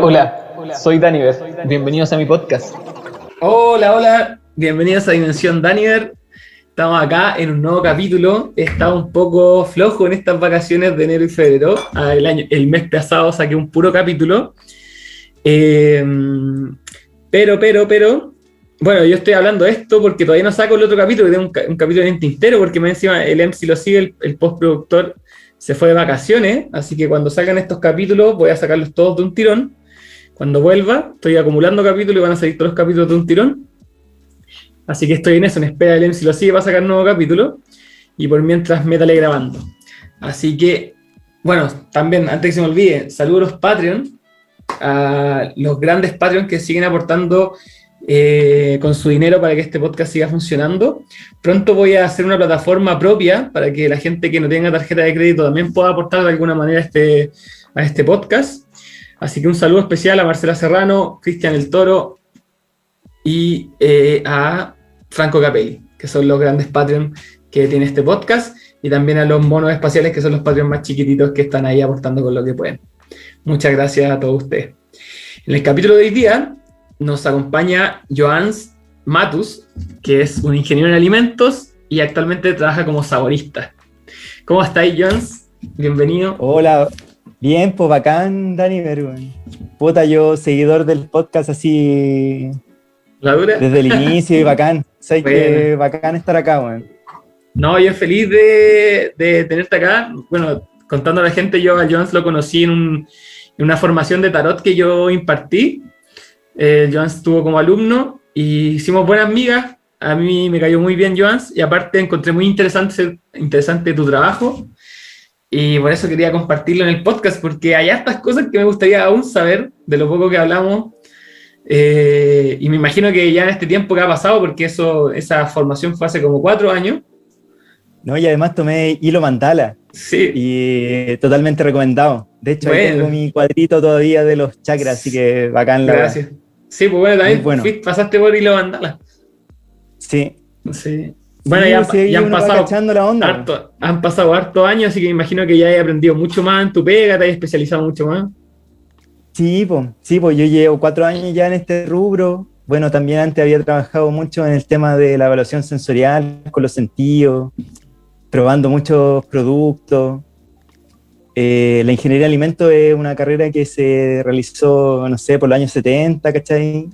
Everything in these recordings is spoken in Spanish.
Hola, soy Daniver. Bienvenidos a mi podcast. Hola, hola. Bienvenidos a Dimensión Daniver. Estamos acá en un nuevo capítulo. Estaba un poco flojo en estas vacaciones de enero y febrero. Ah, El, año, el mes pasado saqué un puro capítulo. Eh, pero, pero, pero, bueno, yo estoy hablando de esto porque todavía no saco el otro capítulo, que tengo un capítulo en tintero, porque me encima el MC lo sigue, el, el postproductor se fue de vacaciones, así que cuando salgan estos capítulos voy a sacarlos todos de un tirón. Cuando vuelva, estoy acumulando capítulos y van a salir todos los capítulos de un tirón. Así que estoy en eso, en espera del MC lo sigue para sacar un nuevo capítulo. Y por mientras, métale grabando. Así que, bueno, también, antes que se me olvide, saludos a los Patreon, a los grandes Patreon que siguen aportando eh, con su dinero para que este podcast siga funcionando. Pronto voy a hacer una plataforma propia para que la gente que no tenga tarjeta de crédito también pueda aportar de alguna manera este, a este podcast. Así que un saludo especial a Marcela Serrano, Cristian El Toro y eh, a Franco Capelli, que son los grandes Patreon que tiene este podcast, y también a los monos espaciales, que son los Patreon más chiquititos que están ahí aportando con lo que pueden. Muchas gracias a todos ustedes. En el capítulo de hoy día nos acompaña Joans Matus, que es un ingeniero en alimentos y actualmente trabaja como saborista. ¿Cómo estáis, Joans? Bienvenido. Hola, bien, pues bacán, Dani Verón. Puta, yo seguidor del podcast así ¿La dura? desde el inicio y bacán. Soy que bacán estar acá, weón. No, yo feliz de, de tenerte acá. Bueno, contando a la gente, yo a Joans lo conocí en, un- en una formación de tarot que yo impartí. Eh, Joans estuvo como alumno y hicimos buenas amigas. A mí me cayó muy bien Joans y aparte encontré muy interesante, interesante tu trabajo. Y por eso quería compartirlo en el podcast, porque hay hartas cosas que me gustaría aún saber de lo poco que hablamos. Eh, y me imagino que ya en este tiempo que ha pasado, porque eso, esa formación fue hace como cuatro años. No, y además tomé hilo mandala Sí, y eh, totalmente recomendado. De hecho, ahí Bueno. tengo mi cuadrito todavía de los chakras, así que bacán la gracias. Sí, pues bueno, también Muy bueno. fuiste- pasaste por Hilo Mandala. Sí. Sí. Bueno, Sí, ya, sí, ya han pasado la onda. harto, han pasado hartos años, así que imagino que ya he aprendido mucho más en tu pega, te has especializado mucho más. Sí, pues, sí, pues yo llevo cuatro años ya en este rubro. Bueno, también antes había trabajado mucho en el tema de la evaluación sensorial con los sentidos, probando muchos productos. Eh, la ingeniería de alimentos es una carrera que se realizó, no sé, por los años 70, ¿cachai?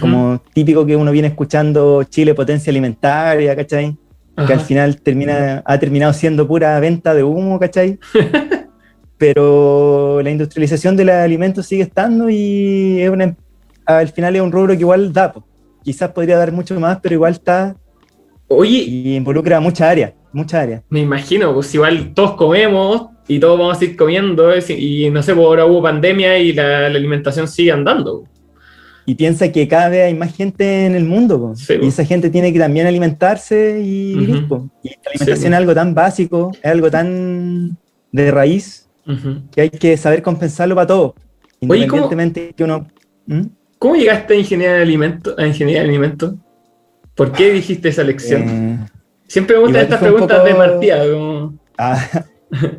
Como típico que uno viene escuchando Chile potencia alimentaria, ¿cachai? Ajá. que al final termina, ha terminado siendo pura venta de humo, ¿cachai? Pero la industrialización de los alimentos sigue estando y es una- al final es un rubro que igual da. po. Quizás podría dar mucho más, pero igual está Oye, y involucra muchas áreas, muchas áreas. me imagino, pues igual todos comemos y todos vamos a ir comiendo, es- y no sé, pues ahora hubo pandemia y la, la alimentación sigue andando. Y piensa que cada vez hay más gente en el mundo. Sí, y esa gente tiene que también alimentarse y vivir. Y la alimentación Sí, es algo tan básico, es algo tan de raíz, que hay que saber compensarlo para todo. Oye, ¿cómo- Independientemente que uno... ¿Mm? ¿Cómo llegaste a ingeniería de alimentos? A ingeniería de alimentos? ¿Por qué dijiste esa lección? Eh, Siempre me gustan estas preguntas de Martía, como... Ah,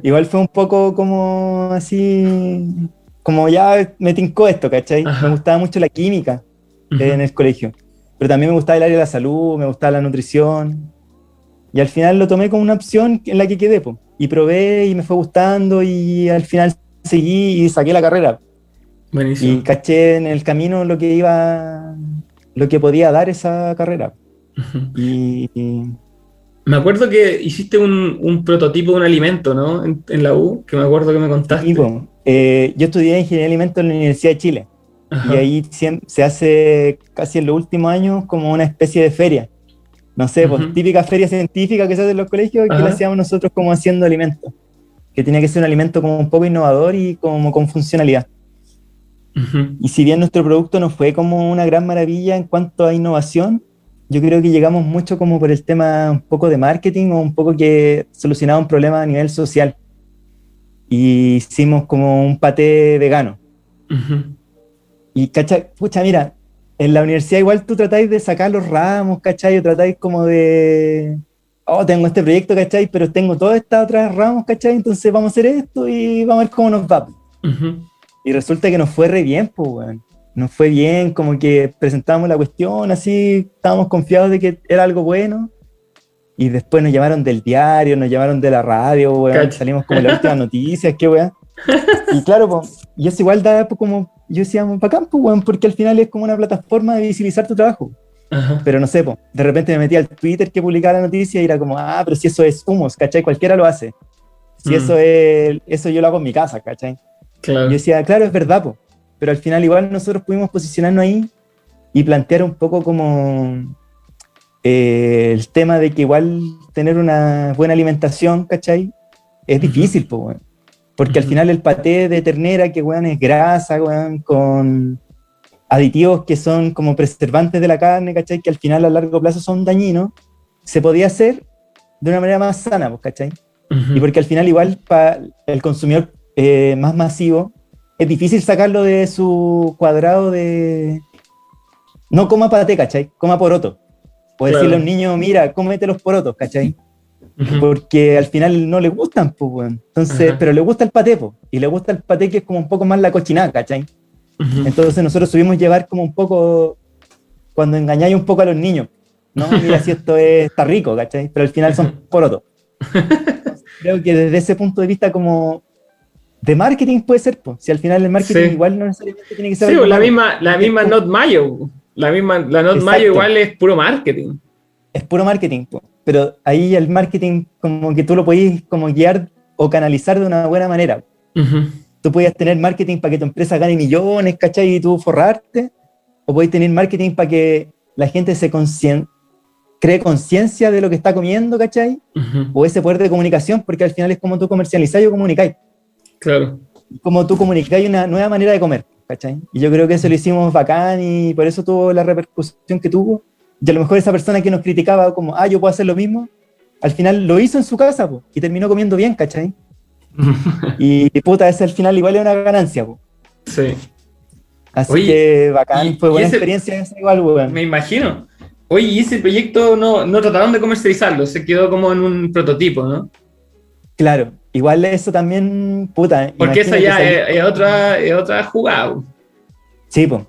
igual fue un poco como así, como ya me tincó esto, ¿cachai? Ajá. Me gustaba mucho la química Ujú. en el colegio, pero también me gustaba el área de la salud, me gustaba la nutrición, y al final lo tomé como una opción en la que quedé, po. y probé y me fue gustando, y al final seguí y saqué la carrera, y Buenísimo. caché en el camino lo que iba, lo que podía dar esa carrera, y, y- Me acuerdo que hiciste un, un prototipo de un alimento, ¿no? En, en la U, que me acuerdo que me contaste. y, po, eh, yo estudié ingeniería de alimentos en la Universidad de Chile, Ajá. Y ahí se hace casi en los últimos años como una especie de feria. No sé, pues típica feria científica que se hace en los colegios, que Ajá. la hacíamos nosotros como haciendo alimentos. Que tenía que ser un alimento como un poco innovador y como con funcionalidad. Y si bien nuestro producto no fue como una gran maravilla en cuanto a innovación, yo creo que llegamos mucho como por el tema un poco de marketing o un poco que solucionaba un problema a nivel social. Y hicimos como un paté vegano. Ujú. Y, ¿cachai? Pucha, mira, en la universidad igual tú tratáis de sacar los ramos, ¿cachai? O tratáis como de, oh, tengo este proyecto, ¿cachai? Pero tengo todas estas otras ramos, ¿cachai? Entonces vamos a hacer esto y vamos a ver cómo nos va. Ujú. Y resulta que nos fue re bien, pues, weón. Nos fue bien, como que presentamos la cuestión, así, estábamos confiados de que era algo bueno. Y después nos llamaron del diario, nos llamaron de la radio, weón. Salimos como las últimas noticias, qué weón. Y claro, pues, y eso igual da pues, como, yo decía, bacán, pues, weón, porque al final es como una plataforma de visibilizar tu trabajo. Ajá. Pero no sé, po, de repente me metí al Twitter que publicaba la noticia y era como, ah, pero si eso es humos, ¿cachai? Cualquiera lo hace. Si Mm. eso es, eso yo lo hago en mi casa, ¿cachai? Claro. Y yo decía, claro, es verdad, po. Pero al final igual nosotros pudimos posicionarnos ahí y plantear un poco como eh, el tema de que igual tener una buena alimentación, ¿cachai? Es Ujú. difícil, po, weón. Porque al Ujú. final el paté de ternera, que weón es grasa, weón, con aditivos que son como preservantes de la carne, ¿cachai? Que al final a largo plazo son dañinos, se podía hacer de una manera más sana, pues, ¿cachai? Ujú. Y porque al final igual para el consumidor eh, más masivo es difícil sacarlo de su cuadrado de... No coma paté, ¿cachai? Coma poroto. O Claro. decirle a un niño, mira, cómete los porotos, ¿cachai? Ujú. Porque al final no le gustan, pues, weón. Entonces, pero le gusta el paté, po, Y le gusta el paté que es como un poco más la cochinada, ¿cachai? Ujú. Entonces nosotros subimos llevar como un poco, cuando engañáis un poco a los niños, ¿no? Mira si esto es- está rico, ¿cachai? Pero al final son porotos. Creo que desde ese punto de vista como de marketing puede ser, pues. Si al final el marketing Sí. igual no necesariamente tiene que ser... Sí, la misma, la misma Not Mayo. La misma, la Not Exacto. Mayo igual es puro marketing. Es puro marketing, po. Pero ahí el marketing como que tú lo podís como guiar o canalizar de una buena manera. Ujú. Tú podías tener marketing para que tu empresa gane millones, ¿cachai? Y tú forrarte. O podéis tener marketing para que la gente se conscien- cree conciencia de lo que está comiendo, ¿cachai? Ujú. O ese poder de comunicación, porque al final es como tú comercializáis o comunicáis. Claro. Como tú comunicáis una nueva manera de comer, ¿cachai? Y yo creo que eso lo hicimos bacán y por eso tuvo la repercusión que tuvo. Y a lo mejor esa persona que nos criticaba como, ah, yo puedo hacer lo mismo, al final lo hizo en su casa, po, y terminó comiendo bien, ¿cachai? Y puta, ese al final igual es una ganancia, po. Sí, Así Oye, que bacán, y- fue buena ese- experiencia esa igual, weón. me imagino. Oye, y ese proyecto no, no trataron de comercializarlo, se quedó como en un prototipo, ¿no? Claro, igual eso también, puta. Porque eso ya es, es otra, es otra jugada. Sí, pues.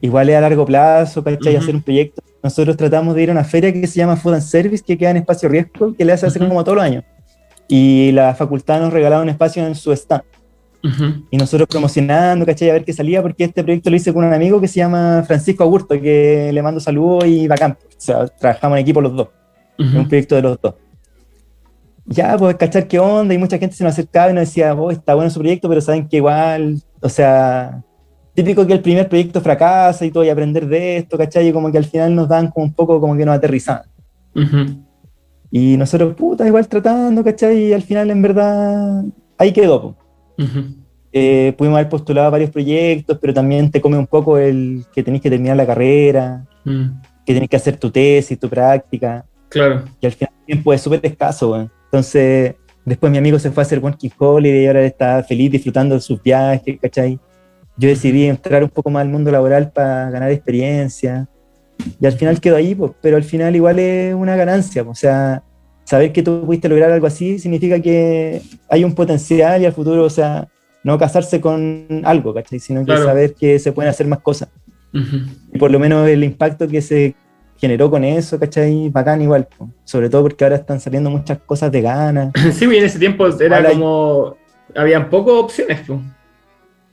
igual es a largo plazo, ¿cachai? Ujú. Hacer un proyecto. Nosotros tratamos de ir a una feria que se llama Food and Service, que queda en Espacio Riesgo, que le hace hace Ujú. como todos los años. Y la facultad nos regalaba un espacio en su stand. Ujú. Y nosotros promocionando, ¿cachai? A ver qué salía, porque este proyecto lo hice con un amigo que se llama Francisco Augusto, que le mando saludos y bacán. O sea, trabajamos en equipo los dos. Es un proyecto de los dos. Ya, pues cachar qué onda, y mucha gente se nos acercaba y nos decía, oh, está bueno su proyecto, pero saben que igual, o sea, típico que el primer proyecto fracasa y todo, y aprender de esto, ¿cachai? Y como que al final nos dan como un poco como que nos aterrizaban. Ujú. Y nosotros, puta, igual tratando, ¿cachai? Y al final, en verdad, ahí quedó. po. Eh, pudimos haber postulado varios proyectos, pero también te come un poco el que tenés que terminar la carrera, Mm. que tenés que hacer tu tesis, tu práctica. Claro. y al final el tiempo es súper escaso, weón. Entonces, después mi amigo se fue a hacer Working Holiday y ahora está feliz disfrutando de sus viajes, ¿cachai? Yo decidí entrar un poco más al mundo laboral para ganar experiencia y al final quedó ahí, pues, pero al final igual es una ganancia, pues, o sea, saber que tú pudiste lograr algo así significa que hay un potencial y al futuro, o sea, no casarse con algo, ¿cachai? Sino que Claro. saber que se pueden hacer más cosas. Ujú. Y por lo menos el impacto que se generó con eso, ¿cachai? Bacán igual. po. Sobre todo porque ahora están saliendo muchas cosas veganas, Sí, y en ese tiempo era como. Habían pocas opciones. pues.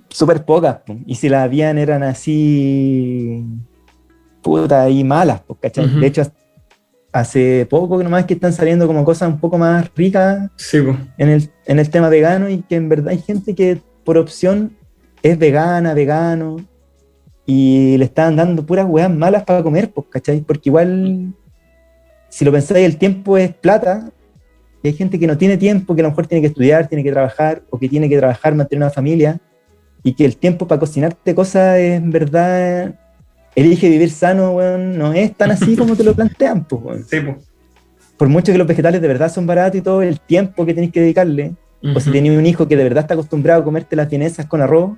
súper pocas. po. Y si las habían eran así, puta, y malas, po, ¿cachai? De hecho, hace poco nomás que están saliendo como cosas un poco más ricas Sí, pues. en el, en el tema vegano y que en verdad hay gente que por opción es vegana, vegano, y le están dando puras weas malas para comer, pues, ¿cachai? Porque igual, si lo pensáis, el tiempo es plata, y hay gente que no tiene tiempo, que a lo mejor tiene que estudiar, tiene que trabajar, o que tiene que trabajar, mantener una familia, y que el tiempo para cocinarte cosas es, en verdad, elige vivir sano, weón, no es tan así como te lo plantean, pues, weón. Sí, pues. Por mucho que los vegetales de verdad son baratos y todo, el tiempo que tenéis que dedicarle, o si tenéis un hijo que de verdad está acostumbrado a comerte las vienesas con arroz,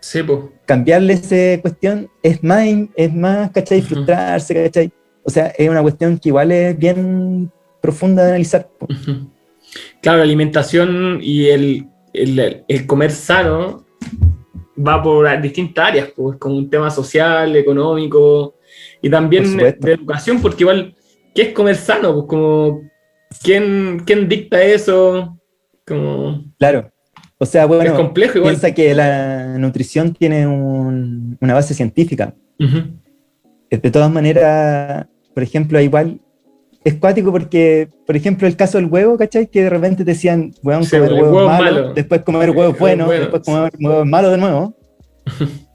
Sí, pues. cambiarle esa cuestión es más, es más, ¿cachai? Frustrarse, ¿cachai? O sea, es una cuestión que igual es bien profunda de analizar. Claro, la alimentación y el, el- el comer sano va por distintas áreas, pues, como un tema social, económico y también de educación, porque igual, ¿qué es comer sano? Pues como, ¿quién, quién dicta eso? Como, Claro. O sea, es bueno, complejo igual. piensa que la nutrición tiene un- una base científica. De todas maneras, por ejemplo, igual es cuático porque, por ejemplo, el caso del huevo, ¿cachai? Que de repente te decían, weón, Sí, comer huevos huevo es malos, malo. después comer huevos huevo es buenos, bueno, después sí. comer huevos malos de nuevo.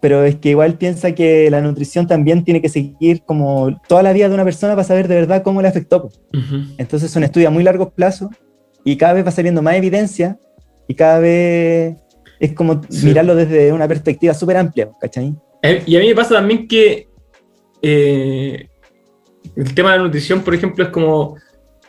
Pero es que igual piensa que la nutrición también tiene que seguir como toda la vida de una persona para saber de verdad cómo le afectó. Entonces son estudios a muy largo plazo y cada vez va saliendo más evidencia y cada vez es como Sí. mirarlo desde una perspectiva súper amplia, ¿cachai? Eh, Y a mí me pasa también que eh, el tema de la nutrición, por ejemplo, es como,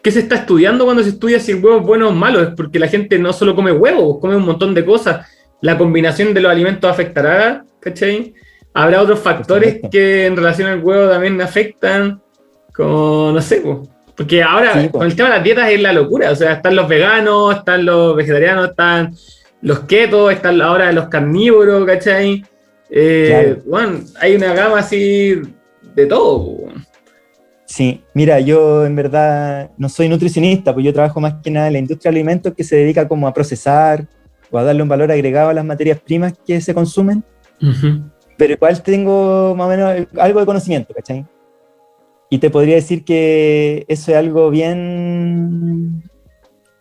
¿qué se está estudiando cuando se estudia si el huevo es bueno o malo? Es porque la gente no solo come huevos, come un montón de cosas. La combinación de los alimentos afectará, ¿cachai? Habrá otros factores que en relación al huevo también afectan, como, no sé, po. Porque ahora Sí, con el tema de las dietas es la locura, o sea, están los veganos, están los vegetarianos, están los ketos, están ahora los carnívoros, ¿cachai? Eh, Claro. bueno, hay una gama así de todo. Sí, mira, yo en verdad no soy nutricionista, pues yo trabajo más que nada en la industria de alimentos que se dedica como a procesar o a darle un valor agregado a las materias primas que se consumen, pero igual tengo más o menos algo de conocimiento, ¿cachai? Y te podría decir que eso es algo bien...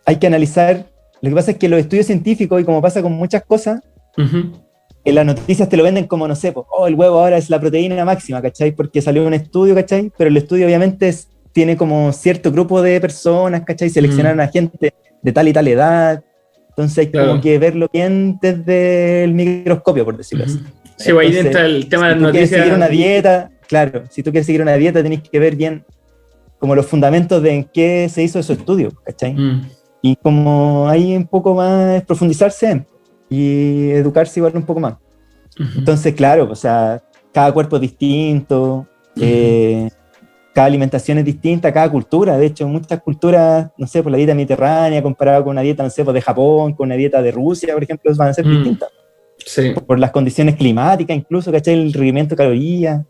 Hay que analizar. Lo que pasa es que los estudios científicos, y como pasa con muchas cosas, en las noticias te lo venden como, no sé, pues, oh, el huevo ahora es la proteína máxima, ¿cachai? Porque salió un estudio, ¿cachai? Pero el estudio obviamente es- tiene como cierto grupo de personas, ¿cachai? Seleccionaron a gente de tal y tal edad. Entonces hay Claro. como que verlo bien desde el microscopio, por decirlo así. Ujú. Sí, pues ahí entra el tema de las noticias. seguir una dieta, claro, si tú quieres seguir una dieta tenés que ver bien como los fundamentos de en qué se hizo su estudio, ¿cachai? Mm. Y como ahí un poco más profundizarse y educarse igual un poco más. Ujú. Entonces, claro, o sea, cada cuerpo es distinto, eh, cada alimentación es distinta, cada cultura. De hecho, muchas culturas, no sé, por la dieta mediterránea comparada con una dieta, no sé, pues de Japón, con una dieta de Rusia, por ejemplo, van a ser Mm. distintas. Sí, Por las condiciones climáticas, incluso, ¿cachai? El requerimiento de calorías.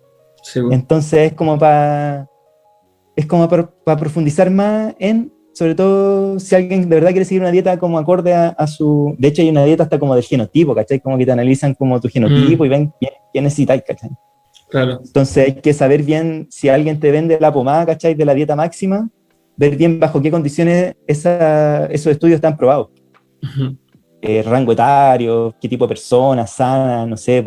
Sí. Entonces, es como para es como para profundizar más en, sobre todo, si alguien de verdad quiere seguir una dieta como acorde a, a su... De hecho, hay una dieta hasta como del genotipo, ¿cachai? Como que te analizan como tu genotipo y ven qué, necesitáis, ¿cachai? Claro. Entonces hay que saber bien si alguien te vende la pomada, ¿cachai? De la dieta máxima, ver bien bajo qué condiciones esa- esos estudios están probados. Eh, rango etario, qué tipo de persona, sana, no sé.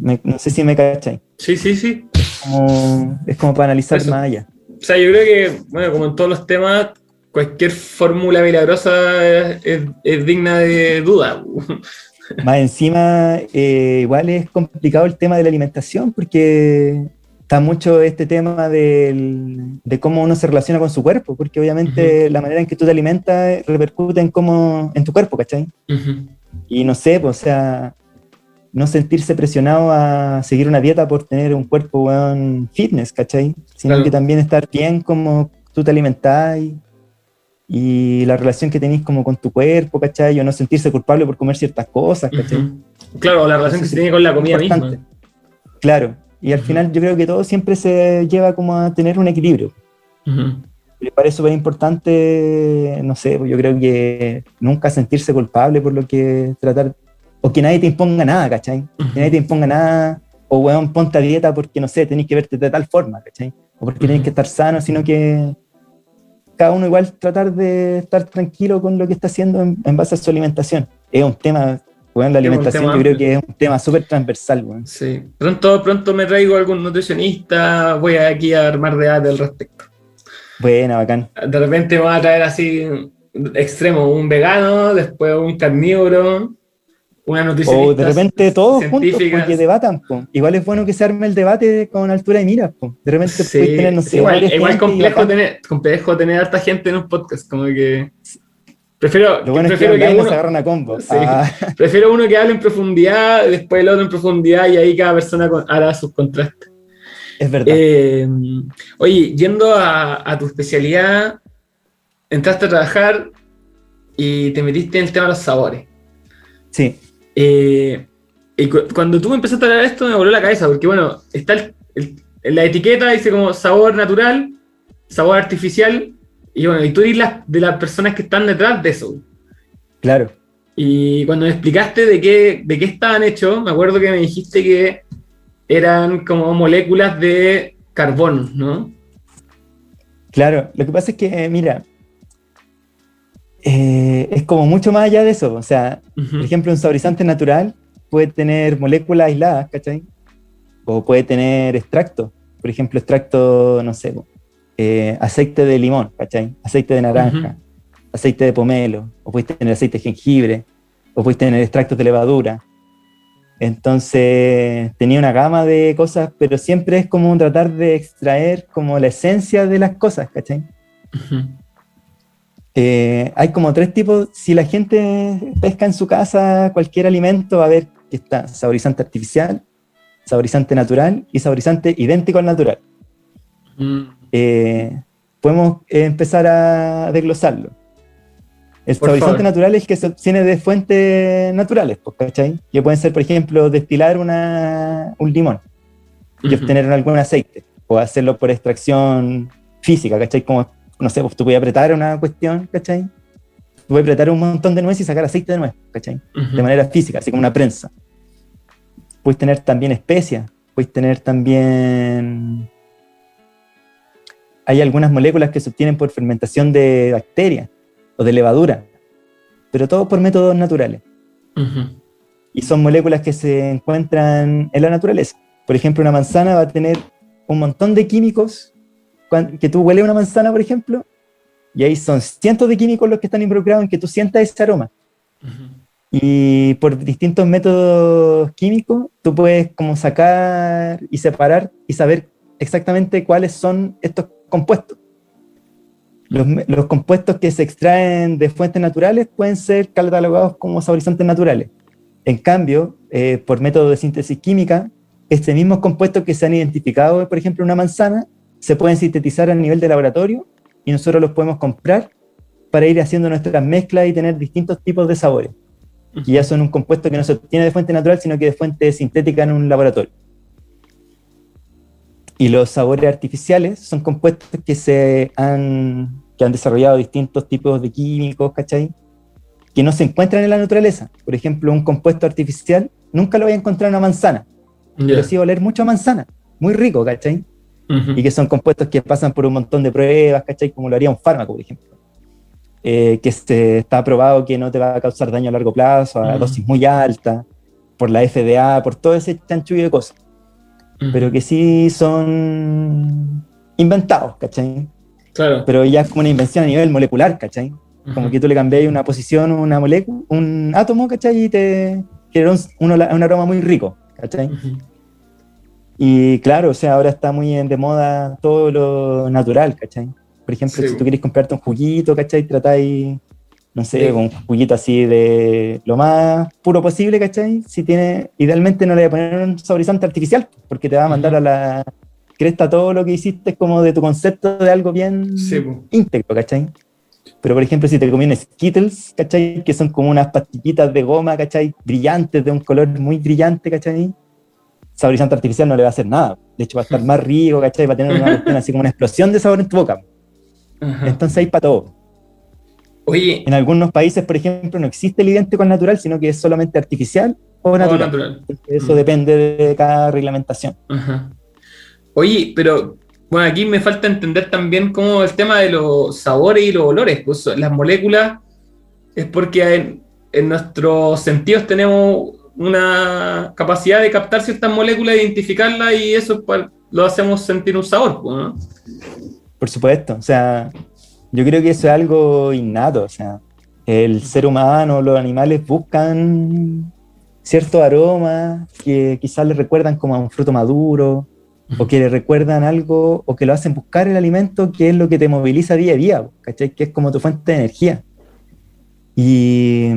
Me- no sé si me cachai. Sí, sí, sí. Como- es como para analizar Eso. más allá. O sea, yo creo que, bueno, como en todos los temas, cualquier fórmula milagrosa es, es- es digna de duda. Más encima, eh, igual es complicado el tema de la alimentación porque está mucho este tema del- de cómo uno se relaciona con su cuerpo, porque obviamente la manera en que tú te alimentas repercute en cómo, en tu cuerpo, ¿cachai? Ujú. Y no sé, pues, o sea, no sentirse presionado a seguir una dieta por tener un cuerpo weón, fitness, ¿cachai? Sino Claro. que también estar bien como tú te alimentás y, y la relación que tenés como con tu cuerpo, ¿cachai? O no sentirse culpable por comer ciertas cosas, ¿cachai? Claro, la relación que se tiene con la comida misma. Claro, y al final yo creo que todo siempre se lleva como a tener un equilibrio. Ujú. Me parece súper importante, no sé, yo creo que nunca sentirse culpable por lo que tratar, o que nadie te imponga nada, ¿cachai? Ujú. Que nadie te imponga nada, o weón, ponte a dieta porque, no sé, tenés que verte de tal forma, ¿cachai? O porque tenés Ujú. que estar sano, sino que cada uno igual tratar de estar tranquilo con lo que está haciendo en, en base a su alimentación. Es un tema, weón, la alimentación yo creo que es un tema súper transversal, weón. Sí. Pronto, pronto me traigo algún nutricionista, voy aquí a armar debate al respecto. Buena, bacán. De repente me va a traer así extremo, un vegano, después un carnívoro, una nutricionista. O de repente todos juntos, científicas. porque debatan. po. Igual es bueno que se arme el debate con altura de miras. po. De repente Sí, tener, no sé, igual, igual complejo, tener, complejo tener harta gente en un podcast, como que... Prefiero, Lo bueno es que prefiero, que uno, se agarran a combo. Sí. Ah, prefiero uno que hable en profundidad, después el otro en profundidad y ahí cada persona hará sus contrastes. Es verdad. Eh, oye, yendo a, a, tu especialidad, entraste a trabajar y te metiste en el tema de los sabores. Sí. Eh, y cu cuando tú me empezaste a hablar de esto me voló la cabeza, porque bueno, está el, el, la etiqueta, dice como sabor natural, sabor artificial, y bueno, y tú eres la, de las personas que están detrás de eso. Claro. Y cuando me explicaste de qué, de qué estaban hechos, me acuerdo que me dijiste que eran como moléculas de carbón, ¿no? Claro, lo que pasa es que, mira, eh, es como mucho más allá de eso. O sea, uh -huh. por ejemplo, un saborizante natural puede tener moléculas aisladas, ¿cachai? O puede tener extracto. Por ejemplo, extracto, no sé, eh, aceite de limón, ¿cachai? Aceite de naranja, uh -huh. aceite de pomelo, o puedes tener aceite de jengibre, o puedes tener extractos de levadura. Entonces, tenía una gama de cosas, pero siempre es como tratar de extraer como la esencia de las cosas, ¿cachai? Uh -huh. Eh, hay como tres tipos. Si la gente pesca en su casa cualquier alimento, va a ver que está saborizante artificial, saborizante natural y saborizante idéntico al natural. Mm. Eh, podemos empezar a desglosarlo. El Por saborizante favor. natural es que se obtiene de fuentes naturales, pues, ¿cachai? Que pueden ser, por ejemplo, destilar una, un limón y uh -huh. obtener algún aceite, o hacerlo por extracción física, ¿cachai? Como no sé, pues tú puedes apretar una cuestión, ¿cachai? Tú puedes apretar un montón de nuez y sacar aceite de nuez, ¿cachai? Uh -huh. De manera física, así como una prensa. Puedes tener también especias, puedes tener también... Hay algunas moléculas que se obtienen por fermentación de bacterias o de levadura, pero todo por métodos naturales. Uh -huh. Y son moléculas que se encuentran en la naturaleza. Por ejemplo, una manzana va a tener un montón de químicos que tú hueles una manzana, por ejemplo, y ahí son cientos de químicos los que están involucrados en que tú sientas ese aroma. Uh -huh. Y por distintos métodos químicos, tú puedes como sacar y separar y saber exactamente cuáles son estos compuestos. Los, los compuestos que se extraen de fuentes naturales pueden ser catalogados como saborizantes naturales. En cambio, eh, por método de síntesis química, este mismos compuestos que se han identificado, por ejemplo, en una manzana, se pueden sintetizar a nivel de laboratorio y nosotros los podemos comprar para ir haciendo nuestras mezclas y tener distintos tipos de sabores. Que ya son un compuesto que no se obtiene de fuente natural, sino que de fuente sintética en un laboratorio. Y los sabores artificiales son compuestos que se han, que han desarrollado distintos tipos de químicos, ¿cachai? Que no se encuentran en la naturaleza. Por ejemplo, un compuesto artificial nunca lo voy a encontrar en una manzana. Yeah. Pero sí va a oler mucho a manzana. Muy rico, ¿cachai? Uh -huh. y que son compuestos que pasan por un montón de pruebas, ¿cachai? Como lo haría un fármaco, por ejemplo. Eh, que se, está probado que no te va a causar daño a largo plazo, a uh -huh. dosis muy alta, por la FDA, por todo ese chanchullo de cosas. Uh -huh. Pero que sí son inventados, ¿cachai? Claro. Pero ya es como una invención a nivel molecular, ¿cachai? Como que tú le cambias una posición, una molécula, un átomo, ¿cachai? Y te genera un, un, un aroma muy rico, ¿cachai? Y claro, o sea, ahora está muy de moda todo lo natural, ¿cachai? Por ejemplo, sí. si tú quieres comprarte un juguito, ¿cachai? Tratáis, no sé, sí. un juguito así de lo más puro posible, ¿cachai? Si tiene, idealmente no le voy a poner un saborizante artificial, porque te va a mandar a la cresta todo lo que hiciste como de tu concepto de algo bien sí. íntegro, ¿cachai? Pero, por ejemplo, si te comí Skittles, ¿cachai? Que son como unas pastillitas de goma, ¿cachai? Brillantes, de un color muy brillante, ¿cachai? Saborizante artificial no le va a hacer nada. De hecho, va a estar más rico, ¿cachai? Va a tener una así como una explosión de sabor en tu boca. Ajá. Entonces hay para todo. Oye. En algunos países, por ejemplo, no existe el idéntico al natural, sino que es solamente artificial o natural. O natural. Eso mm. depende de cada reglamentación. Ajá. Oye, pero bueno, aquí me falta entender también cómo el tema de los sabores y los olores. Pues las moléculas es porque en, en nuestros sentidos tenemos una capacidad de captar ciertas moléculas, identificarlas y eso pues, lo hacemos sentir un sabor. ¿no? Por supuesto, o sea, yo creo que eso es algo innato, o sea, el ser humano, los animales buscan ciertos aromas que quizás les recuerdan como a un fruto maduro, o que le recuerdan algo, o que lo hacen buscar el alimento que es lo que te moviliza día a día. Que es como tu fuente de energía. Y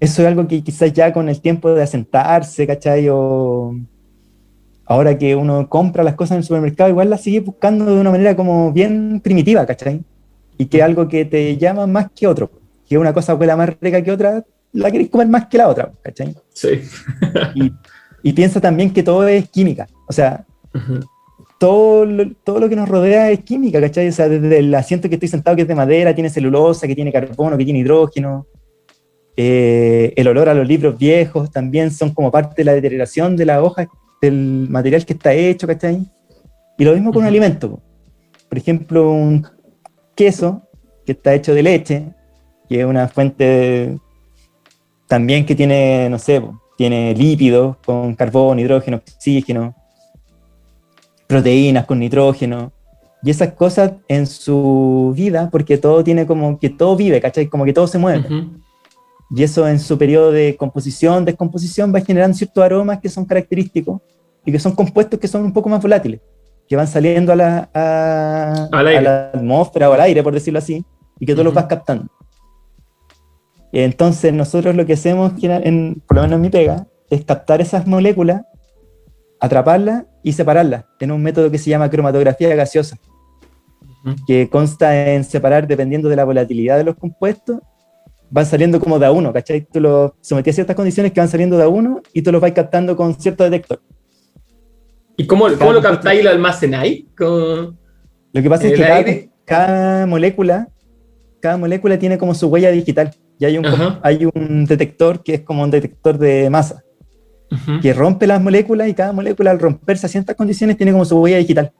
eso es algo que quizás ya con el tiempo de asentarse, ¿cachai? O, ahora que uno compra las cosas en el supermercado, igual las sigue buscando de una manera como bien primitiva, ¿cachai? Y que algo que te llama más que otro, que una cosa huela más rica que otra, la queréis comer más que la otra, ¿cachai? Sí. y, y, piensa también que todo es química, o sea, todo, lo, todo lo que nos rodea es química, ¿cachai? O sea, desde el asiento que estoy sentado que es de madera, tiene celulosa, que tiene carbono, que tiene hidrógeno, eh, el olor a los libros viejos también son como parte de la deterioración de la hoja del material que está hecho, ¿cachai? Y lo mismo con un alimento. Por ejemplo, un queso que está hecho de leche, que es una fuente también que tiene, no sé, tiene lípidos con carbono, hidrógeno, oxígeno, proteínas con nitrógeno, y esas cosas en su vida, porque todo tiene como que todo vive, ¿cachai? Como que todo se mueve. Y eso en su periodo de composición, descomposición, va generando ciertos aromas que son característicos y que son compuestos que son un poco más volátiles, que van saliendo a la, a, la atmósfera o al aire, por decirlo así, y que tú los vas captando. Entonces nosotros lo que hacemos, en, por lo menos en mi pega, es captar esas moléculas, atraparlas y separarlas en un método que se llama cromatografía gaseosa, que consta en separar, dependiendo de la volatilidad de los compuestos, van saliendo como de a uno, ¿cachai? Tú lo sometías a ciertas condiciones que van saliendo de a uno y tú los vas captando con cierto detector. ¿Y cómo, cómo lo captáis y lo almacenáis? Lo que pasa es que cada, molécula, cada molécula tiene como su huella digital. Y hay un, hay un detector que es como un detector de masa, que rompe las moléculas y cada molécula al romperse a ciertas condiciones tiene como su huella digital.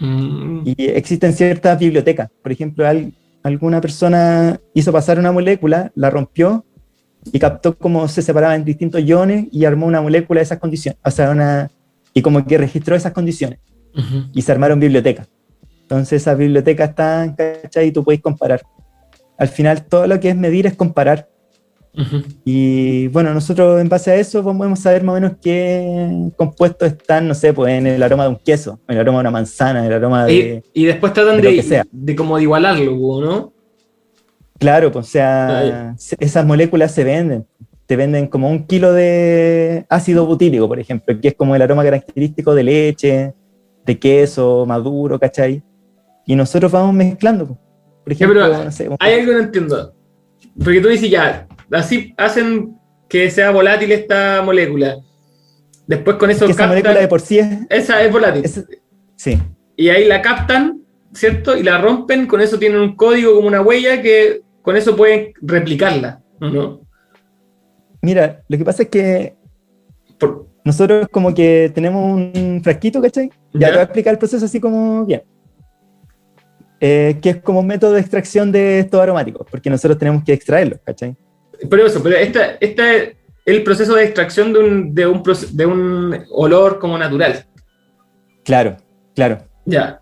Mm. Y existen ciertas bibliotecas. Por ejemplo, alguna persona hizo pasar una molécula, la rompió y captó cómo se separaban en distintos iones y armó una molécula de esas condiciones. O sea, una, y como que registró esas condiciones. Y se armaron bibliotecas. Entonces esas bibliotecas están, ¿cachai? Y tú puedes comparar. Al final todo lo que es medir es comparar. Y bueno, nosotros en base a eso podemos saber más o menos qué compuestos están, no sé, pues en el aroma de un queso, en el aroma de una manzana, en el aroma de... Y, después tratan de, de, de como de igualarlo, ¿no? Claro, pues o sea, esas moléculas se venden te venden como un kilo de ácido butírico, por ejemplo, que es como el aroma característico de leche, de queso, maduro, ¿cachai? Y nosotros vamos mezclando. Por ejemplo, hay algo que no entiendo. Porque tú dices ya, así hacen que sea volátil esta molécula. Después con eso es esa molécula de por sí es... Esa es volátil. sí. Y ahí la captan, ¿cierto? Y la rompen, con eso tienen un código como una huella que con eso pueden replicarla, ¿no? Mira, lo que pasa es que nosotros como que tenemos un frasquito, ¿cachai? Ya te voy a explicar el proceso así como bien. Eh, que es como un método de extracción de estos aromáticos, porque nosotros tenemos que extraerlos, ¿cachai? Pero eso, pero este es el proceso de extracción de un, de, un, de un olor como natural. Claro, claro. Ya.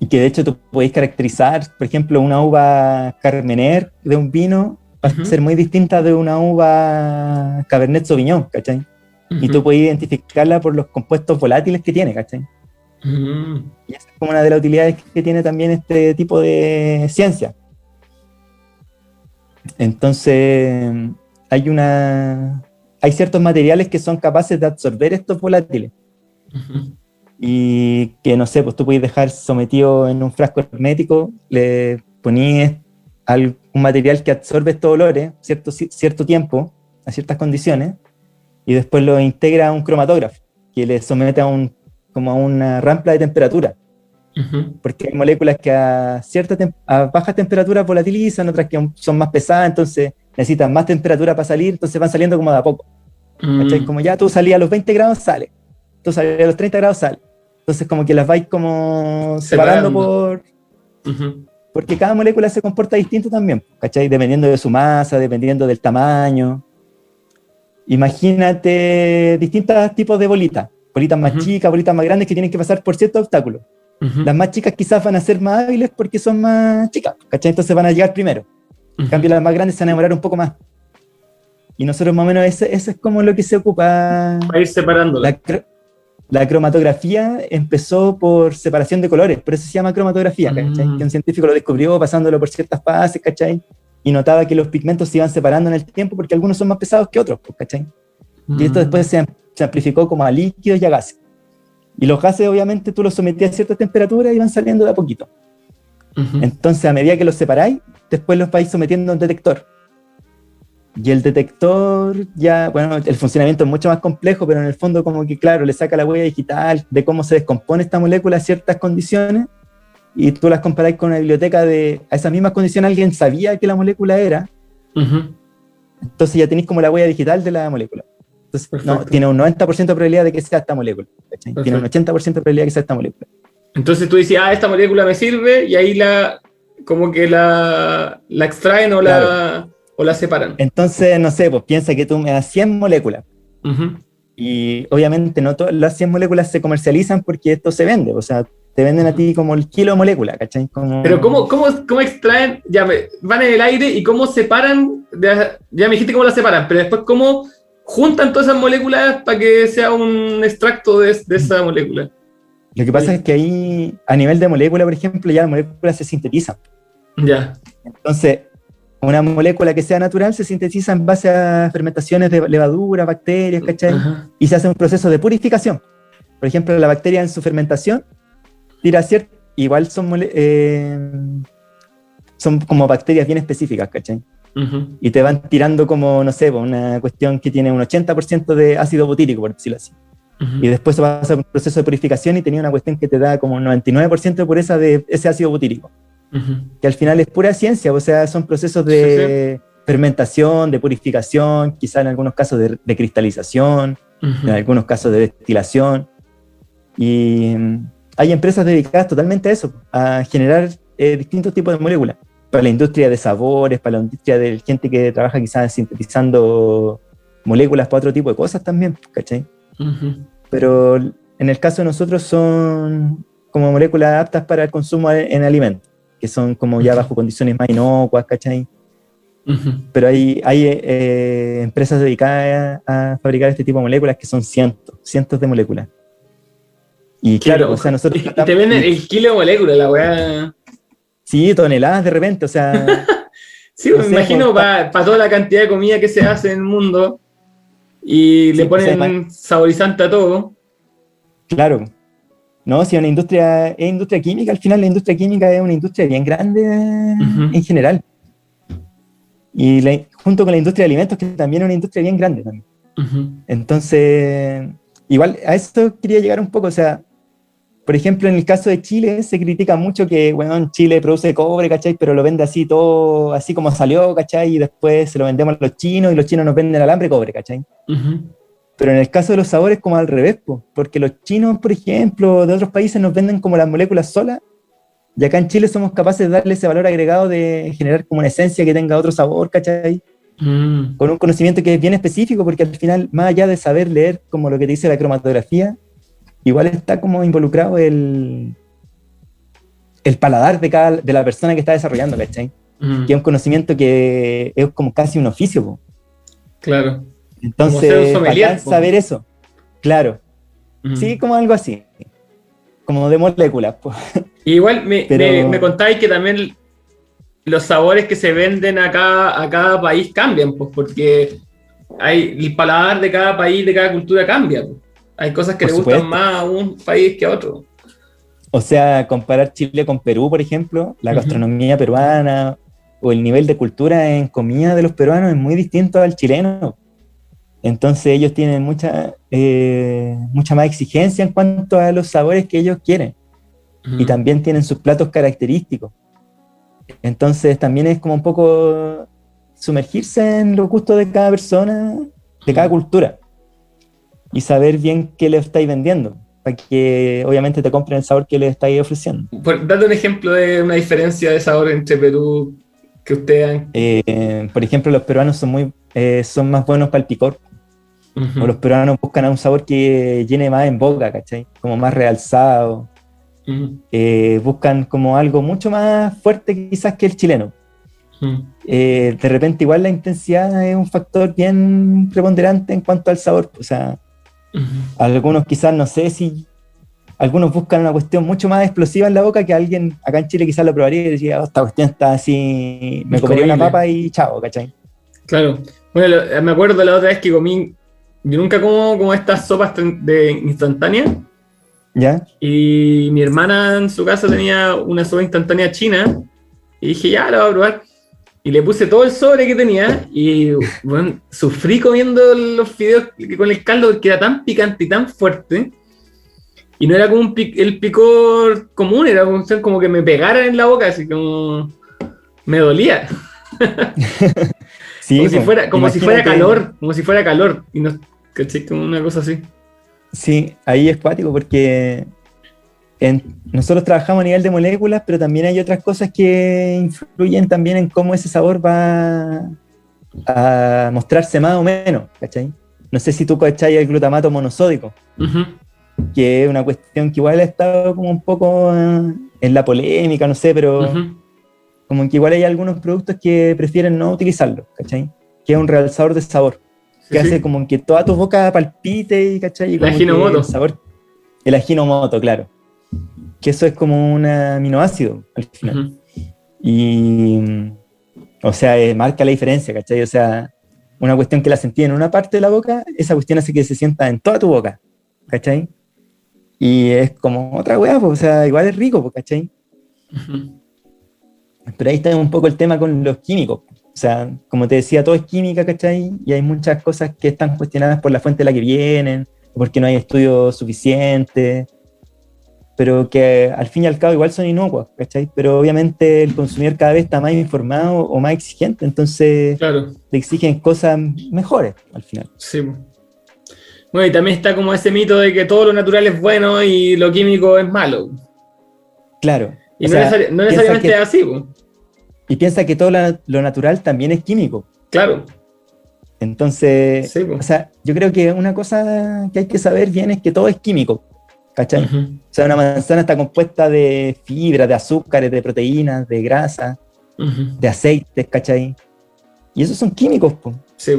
Y que de hecho tú podéis caracterizar, por ejemplo, una uva carmener de un vino va a ser muy distinta de una uva Cabernet Sauvignon, ¿cachai? Y tú puedes identificarla por los compuestos volátiles que tiene, ¿cachai? Y esa es como una de las utilidades que tiene también este tipo de ciencia. Entonces, hay una. Hay ciertos materiales que son capaces de absorber estos volátiles. Y que no sé, pues tú puedes dejar sometido en un frasco hermético, le ponías un material que absorbe estos olores cierto, cierto tiempo, a ciertas condiciones, y después lo integra a un cromatógrafo, que le somete a, un, como a una rampla de temperatura. Porque hay moléculas que a, cierta a baja temperatura volatilizan, otras que son más pesadas, entonces necesitan más temperatura para salir, entonces van saliendo como de a poco. Mm. Como ya tú salías a los 20 grados, sale. Tú salías a los 30 grados, sale. Entonces como que las vais como separando, por porque cada molécula se comporta distinto también, ¿cachai? Dependiendo de su masa, dependiendo del tamaño. Imagínate distintos tipos de bolitas, bolitas más chicas, bolitas más grandes que tienen que pasar por ciertos obstáculos. Las más chicas quizás van a ser más hábiles porque son más chicas, ¿cachai? Entonces van a llegar primero. En cambio, las más grandes se van a demorar un poco más. Y nosotros más o menos eso, es como lo que se ocupa. Para ir separando la cromatografía empezó por separación de colores, por eso se llama cromatografía, ¿cachai? Mm. Que un científico lo descubrió pasándolo por ciertas fases, ¿cachai? Y notaba que los pigmentos se iban separando en el tiempo porque algunos son más pesados que otros, ¿cachai? Y esto mm. después se, se amplificó como a líquidos y a gases. Y los gases, obviamente, tú los sometías a cierta temperatura y van saliendo de a poquito. Entonces, a medida que los separáis, después los vais sometiendo a un detector. Y el detector ya, bueno, el funcionamiento es mucho más complejo, pero en el fondo como que, claro, le saca la huella digital de cómo se descompone esta molécula a ciertas condiciones y tú las comparáis con una biblioteca de, a esas mismas condiciones alguien sabía que la molécula era, entonces ya tenéis como la huella digital de la molécula. Entonces, no, tiene un 90% de probabilidad de que sea esta molécula. Tiene un Perfecto. 80% de probabilidad de que sea esta molécula. Entonces tú dices, ah, esta molécula me sirve y ahí la, como que la, la extraen o, la, o la separan. Entonces, no sé, pues piensa que tú me das 100 moléculas. Y obviamente no todas las 100 moléculas se comercializan porque esto se vende. O sea, te venden a ti como el kilo de molécula, ¿cachai? Como... Pero ¿cómo, cómo, cómo extraen? Ya me- van en el aire y cómo separan, de- ya me dijiste cómo las separan, pero después cómo juntan todas esas moléculas para que sea un extracto de, de esa molécula. Lo que pasa es que ahí, a nivel de molécula, por ejemplo, ya las moléculas se sintetizan. Ya. Entonces, una molécula que sea natural se sintetiza en base a fermentaciones de levadura, bacterias, ¿cachai? Ajá. Y se hace un proceso de purificación. Por ejemplo, la bacteria en su fermentación tira cierto, igual son, eh, son como bacterias bien específicas, ¿cachai? Ujú. y te van tirando como, no sé, una cuestión que tiene un 80% de ácido butírico, por decirlo así. Ujú. Y después vas a un proceso de purificación y tenía una cuestión que te da como un 99% de pureza de ese ácido butírico, Ujú. que al final es pura ciencia, o sea, son procesos de fermentación, de purificación, quizá en algunos casos de, de cristalización, en algunos casos de destilación. Y mm, hay empresas dedicadas totalmente a eso, a generar eh, distintos tipos de moléculas. Para la industria de sabores, para la industria de gente que trabaja quizás sintetizando moléculas para otro tipo de cosas también, ¿cachai? Pero en el caso de nosotros son como moléculas aptas para el consumo en en alimentos, que son como ya bajo condiciones más inocuas, ¿cachai? Pero hay, hay eh, empresas dedicadas a, fabricar este tipo de moléculas que son cientos, cientos de moléculas. Y claro, o sea, nosotros... Te venden el kilo de molécula, la weá. Sí, toneladas de repente, o sea, Sí, No me sé, imagino para toda la cantidad de comida que se hace en el mundo y le ponen saborizante a todo. claro. No, si una industria, es industria química, al final la industria química es una industria bien grande en general. Y la- junto con la industria de alimentos, que también es una industria bien grande también. Entonces, igual a esto quería llegar un poco, o sea, por ejemplo, en el caso de Chile se critica mucho que, bueno, Chile produce cobre, ¿cachai? Pero lo vende así todo, así como salió, ¿cachai? Y después se lo vendemos a los chinos y los chinos nos venden alambre cobre, ¿cachai? Ujú. Pero en el caso de los sabores como al revés, po, porque los chinos, por ejemplo, de otros países nos venden como las moléculas solas, y acá en Chile somos capaces de darle ese valor agregado de generar como una esencia que tenga otro sabor, ¿cachai? Mm. con un conocimiento que es bien específico, porque al final, más allá de saber leer como lo que te dice la cromatografía, igual está como involucrado el, el paladar de, cada, de la persona que está desarrollando, ¿cachai? Mm. Que es un conocimiento que es como casi un oficio, po. Claro. Entonces, bacán saber eso, claro, Mm. sí, como algo así, como de moléculas, po. Y igual me, Pero- me, me contáis que también los sabores que se venden acá a cada país cambian, pues porque hay el paladar de cada país, de cada cultura cambia. pues. Hay cosas que Por le gustan más a un país que a otro. O sea, comparar Chile con Perú, por ejemplo, la gastronomía peruana o el nivel de cultura en comida de los peruanos es muy distinto al chileno. Entonces ellos tienen mucha, eh, mucha más exigencia en cuanto a los sabores que ellos quieren y también tienen sus platos característicos. Entonces también es como un poco sumergirse en los gustos de cada persona, de cada cultura y saber bien qué le estáis vendiendo para que obviamente te compren el sabor que le estáis ofreciendo. Por, date un ejemplo de una diferencia de sabor entre Perú que ustedes han. Eh, por ejemplo, los peruanos son, muy, eh, son más buenos para el picor, o los peruanos buscan a un sabor que llene más en boca, ¿cachai? Como más realzado, Ujú. eh, buscan como algo mucho más fuerte quizás que el chileno. Ujú. Eh, de repente igual la intensidad es un factor bien preponderante en cuanto al sabor, o sea, Algunos quizás no sé si... Algunos buscan una cuestión mucho más explosiva en la boca que alguien acá en Chile quizás lo probaría y diría, "Oh, esta cuestión está así, me comería una papa y chao, ¿cachai? Claro. Bueno, lo- me acuerdo la otra vez que comí yo nunca como, como estas sopas de instantánea. ¿Ya? Y mi hermana en su casa tenía una sopa instantánea china. Y dije, ya, la voy a probar. Y le puse todo el sobre que tenía. Y bueno, sufrí comiendo los fideos con el caldo porque era tan picante y tan fuerte. Y no era como un el picor común, era como que me pegaran en la boca, así como me dolía. como si fuera, como si fuera calor, como si fuera calor. Y no, ¿caché? Como una cosa así. Sí, ahí es cuático porque nosotros trabajamos a nivel de moléculas, pero también hay otras cosas que influyen también en cómo ese sabor va a mostrarse más o menos, ¿cachai? No sé si tú cachai el glutamato monosódico, que es una cuestión que igual ha estado como un poco en la polémica, no sé, pero como que igual hay algunos productos que prefieren no utilizarlo, ¿cachai? Que es un realzador de sabor que hace como que toda tu boca palpite y, ¿cachai? el aginomoto. El, sabor, el aginomoto, claro. Que eso es como un aminoácido al final. Y, o sea, eh, marca la diferencia, ¿cachai? O sea, una cuestión que la sentí en una parte de la boca, esa cuestión hace que se sienta en toda tu boca, ¿cachai? Y es como otra weá, pues, o sea, igual es rico, pues, ¿cachai? Pero ahí está un poco el tema con los químicos. O sea, como te decía, todo es química, ¿cachai? Y hay muchas cosas que están cuestionadas por la fuente de la que vienen, porque no hay estudios suficientes, pero que al fin y al cabo igual son inocuas, ¿cachai? Pero obviamente el consumidor cada vez está más informado o más exigente, entonces claro. le exigen cosas mejores al final. Sí. Bueno, y también está como ese mito de que todo lo natural es bueno y lo químico es malo. Claro. Y no, necesariamente es así, pues. Y piensa que todo lo natural también es químico. Claro. Entonces, o sea, yo creo que una cosa que hay que saber bien es que todo es químico. ¿Cachai? O sea, una manzana está compuesta de fibra, de azúcares, de proteínas, de grasa, de aceites, ¿cachai? Y esos son químicos, po. Sí,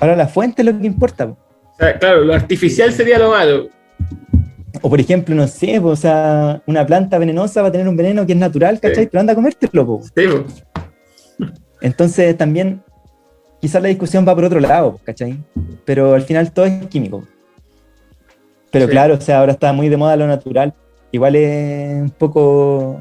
Ahora la fuente es lo que importa. O sea, claro, lo artificial sería lo malo. O por ejemplo, no sé, o sea, una planta venenosa va a tener un veneno que es natural, ¿cachai? Pero anda a comértelo, po. Sí, Entonces también quizás la discusión va por otro lado, ¿cachai? Pero al final todo es químico. Pero claro, o sea, ahora está muy de moda lo natural. Igual es un poco,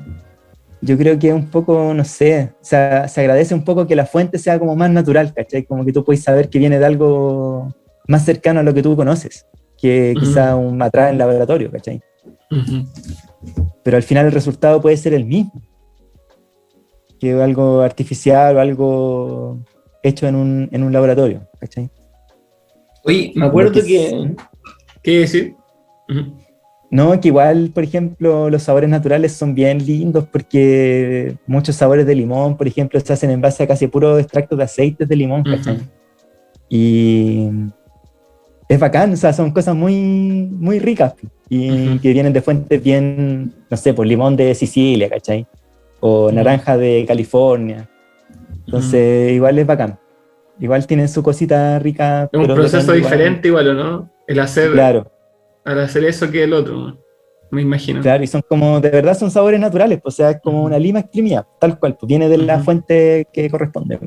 yo creo que es un poco, no sé, o sea, se agradece un poco que la fuente sea como más natural, ¿cachai? Como que tú puedes saber que viene de algo más cercano a lo que tú conoces, que quizá un matrá en laboratorio, ¿cachai? Pero al final el resultado puede ser el mismo que algo artificial o algo hecho en un, en un laboratorio, ¿cachai? Oye, me acuerdo que... ¿Qué decir? No, que igual, por ejemplo, los sabores naturales son bien lindos porque muchos sabores de limón, por ejemplo, se hacen en base a casi puro extracto de aceites de limón, ¿cachai? Y es bacán, o sea, son cosas muy, muy ricas y que vienen de fuentes bien, no sé, por limón de Sicilia, ¿cachai? o naranja de California. Entonces, igual es bacán. Igual tienen su cosita rica. Es un proceso diferente igual, ¿o no? El hacer, claro. Al hacer eso que el otro, me imagino. Claro, y son como, de verdad son sabores naturales, pues, o sea, es como una lima exprimida, tal cual, pues viene de la fuente que corresponde.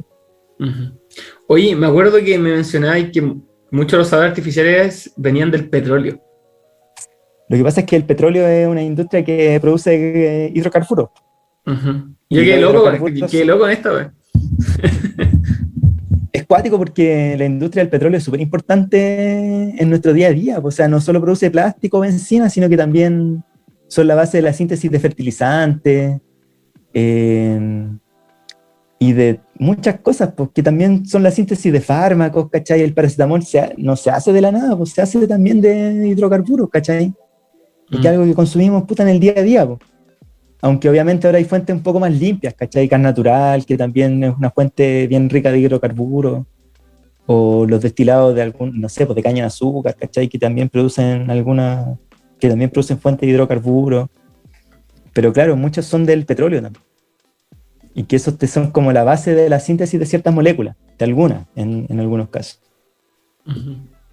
Oye, me acuerdo que me mencionabas que muchos de los sabores artificiales venían del petróleo. Lo que pasa es que el petróleo es una industria que produce eh, hidrocarburos. Yo quedé loco, qué loco en esta, Es cuático porque la industria del petróleo es súper importante en nuestro día a día. O sea, no solo produce plástico, benzina, sino que también son la base de la síntesis de fertilizantes eh, y de muchas cosas, porque también son la síntesis de fármacos, ¿cachai? El paracetamol no se hace de la nada, pues se hace también de hidrocarburos, ¿cachai? Y que es mm. algo que consumimos puta en el día a día. Pues. Aunque obviamente ahora hay fuentes un poco más limpias, ¿cachai? Gas natural, que también es una fuente bien rica de hidrocarburos. O los destilados de algún, no sé, pues de caña de azúcar, ¿cachai? Que también producen alguna, que también producen fuentes de hidrocarburos. Pero claro, muchos son del petróleo también. Y que esos te son como la base de la síntesis de ciertas moléculas, de algunas, en, en algunos casos.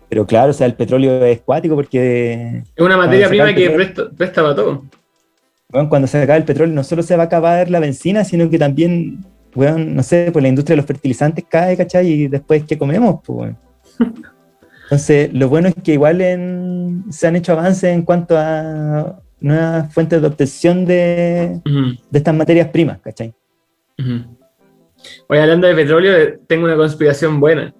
Pero claro, o sea, el petróleo es cuático porque... Es una materia prima que presta, presta para todo cuando se acaba el petróleo no solo se va a acabar la benzina, sino que también, bueno, no sé, pues la industria de los fertilizantes cae, ¿cachai? Y después, ¿qué comemos? Pues, Entonces, lo bueno es que igual en- se han hecho avances en cuanto a nuevas fuentes de obtención de, de estas materias primas, ¿cachai? ujú. Oye, hablando de petróleo, eh, tengo una conspiración buena.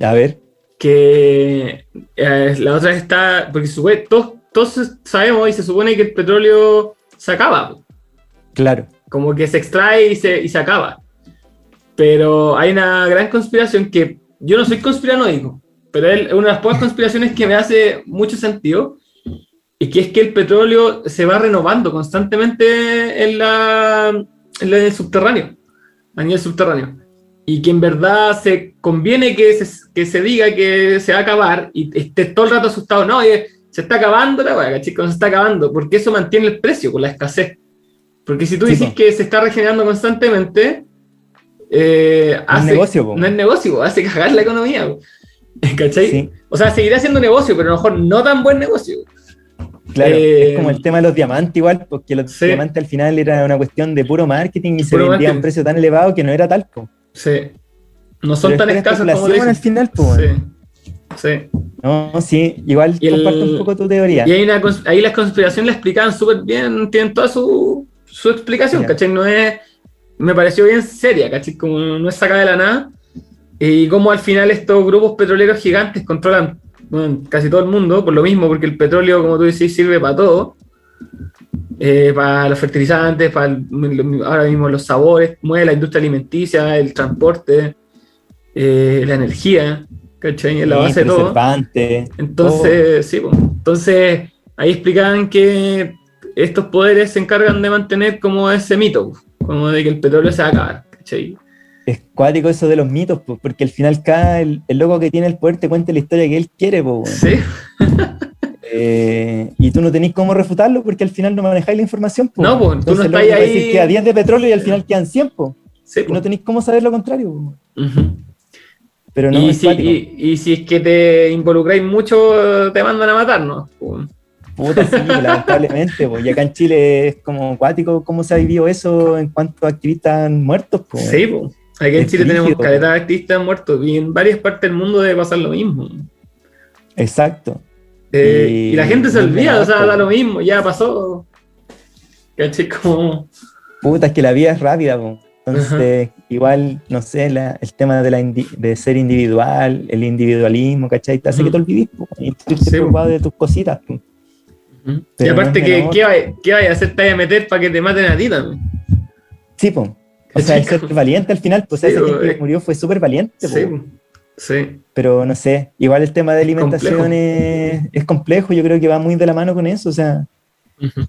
A ver, Que eh, la otra está. Porque todos, todos sabemos y se supone que el petróleo se acaba. claro. como que se extrae y se, y se acaba. Pero hay una gran conspiración que yo no soy conspiranoico, pero es una de las pocas conspiraciones que me hace mucho sentido, y que es que el petróleo se va renovando constantemente en, la, en la- en el subterráneo, a nivel subterráneo. Y que en verdad se conviene que se, que se diga que se va a acabar y esté todo el rato asustado. No, oye, se está acabando la weá, chicos, se está acabando, porque eso mantiene el precio con la escasez. Porque si tú Sí, dices po. que se está regenerando constantemente, eh, hace, negocio, po. no es negocio, hace cagar la economía. po. ¿Cachai? Sí, O sea, seguirá siendo negocio, pero a lo mejor no tan buen negocio. claro. Eh, es como el tema de los diamantes igual, porque los Sí. diamantes al final era una cuestión de puro marketing y se vendía a un precio tan elevado que no era tal. po. Sí. No son Pero tan es escasos como al final, po. Sí. No, sí, igual Y el- comparto un poco tu teoría. Y hay una, cons- ahí las conspiraciones la explicaban súper bien, tienen toda su, su explicación. ¿cachai? No es, me pareció bien seria, ¿cachai? Como no es sacada de la nada. Y como al final estos grupos petroleros gigantes controlan bueno, casi todo el mundo, por lo mismo, porque el petróleo, como tú decís, sirve para todo. Eh, para los fertilizantes, para el- ahora mismo los sabores, mueve la industria alimenticia, el transporte, eh, la energía, ¿cachai? Es la base de todo. Entonces, sí, pues, entonces ahí explicaban que estos poderes se encargan de mantener como ese mito, pues, como de que el petróleo se va a acabar, ¿cachai? Es cuático eso de los mitos, po, porque al final cada el, el loco que tiene el poder te cuenta la historia que él quiere, po, weón. Sí, Eh, y tú no tenés cómo refutarlo porque al final no manejáis la información. po. No, po, tú no estás ahí- decir que a 10 de petróleo y al final quedan 100, po, sí, y no pues. tenéis cómo saber lo contrario. po. Ujú. Pero no, y, si, y, y si es que te involucráis mucho, te mandan a matar, ¿no? Pues, Puta, sí, lamentablemente. po. Y acá en Chile es como cuático cómo se ha vivido eso en cuanto a activistas muertos. po. Sí, pues. Aquí en Chile tenemos brígido, caleta de activistas muertos y en varias partes del mundo debe pasar lo mismo. Exacto. Eh, Y- y la gente se olvida, o sea, da lo mismo, ya pasó. Como. Puta, es que la vida es rápida. po. Entonces, igual, no sé, la- el tema de, la indi- de ser individual, el individualismo, ¿cachai? Te hace que te olvides po, y tú estés Sí, preocupado de tus cositas. po. y aparte, no que. ¿qué, vaya, ¿qué vaya a hacer? Te a meter para que te maten a ti también. Sí, po. O sea, el ser valiente al final, pues Sí, esa gente eh. que murió fue súper valiente. po. Sí, sí. Pero no sé, igual el tema de alimentación complejo. es, es complejo, yo creo que va muy de la mano con eso. O sea, Ujú.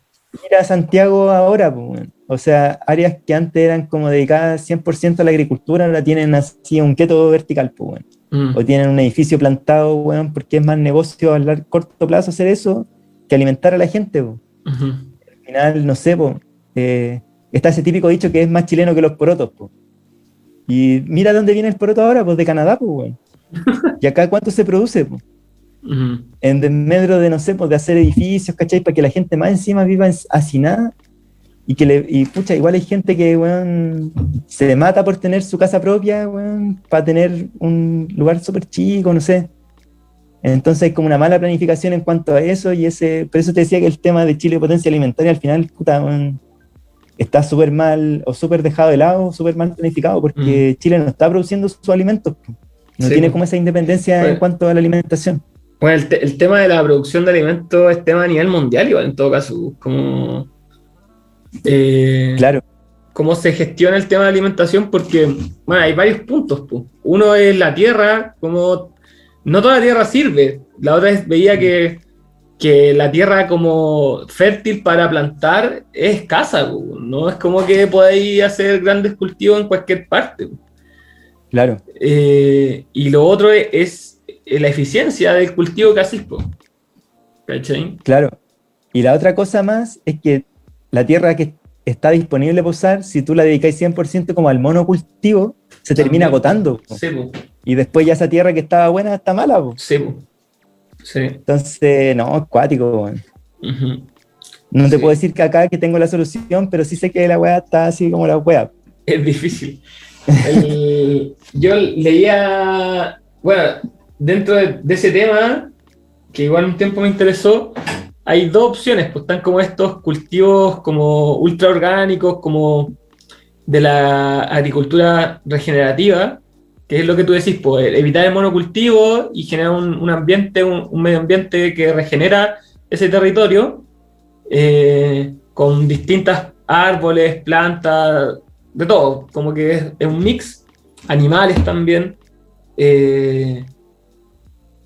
mira a Santiago ahora, weón. O sea, áreas que antes eran como dedicadas 100% a la agricultura, ahora tienen así un keto vertical, po, weón. Mm. o tienen un edificio plantado, weón, porque es más negocio a corto plazo hacer eso que alimentar a la gente. Ujú. Al final, no sé, po, eh, está ese típico dicho que es más chileno que los porotos. po. Y mira dónde viene el poroto ahora, pues de Canadá, pues, weón. Y acá cuánto se produce, po? Ujú. en desmedro de, no sé, pues de hacer edificios, ¿cachai? Para que la gente más encima viva hacinada. Y que le, y pucha, igual hay gente que, weón, se mata por tener su casa propia, weón, para tener un lugar súper chico, no sé. Entonces hay como una mala planificación en cuanto a eso, y ese, por eso te decía que el tema de Chile potencia alimentaria al final, puta, weón, está súper mal, o súper dejado de lado, súper mal planificado, porque Chile no está produciendo sus alimentos. No Sí, tiene como esa independencia Pues- en cuanto a la alimentación. Bueno, el, te- el tema de la producción de alimentos es tema a nivel mundial, igual en todo caso. Como, eh, Claro. cómo se gestiona el tema de alimentación, porque bueno, hay varios puntos. po. Uno es la tierra, como no toda la tierra sirve. La otra vez veía que, que la tierra como fértil para plantar es escasa, po. no es como que podáis hacer grandes cultivos en cualquier parte. po. Claro. Eh, y lo otro es, es la eficiencia del cultivo que haces. ¿cachai? Claro. Y la otra cosa más es que la tierra que está disponible para usar, si tú la dedicáis 100% como al monocultivo, se termina También. agotando. Sí. Y después ya esa tierra que estaba buena está mala. po. Sí, po. Sí. Entonces, no, es cuático. No te Sí. puedo decir que acá que tengo la solución, pero sí sé que la weá está así como la weá. Es difícil. El- yo leía, bueno, dentro de, de ese tema, que igual un tiempo me interesó, hay dos opciones, pues están como estos cultivos como ultra orgánicos, como de la agricultura regenerativa, que es lo que tú decís, pues evitar el monocultivo y generar un, un ambiente, un, un, medio ambiente que regenera ese territorio eh, con distintas árboles, plantas, de todo, como que es, es un mix, animales también. Eh,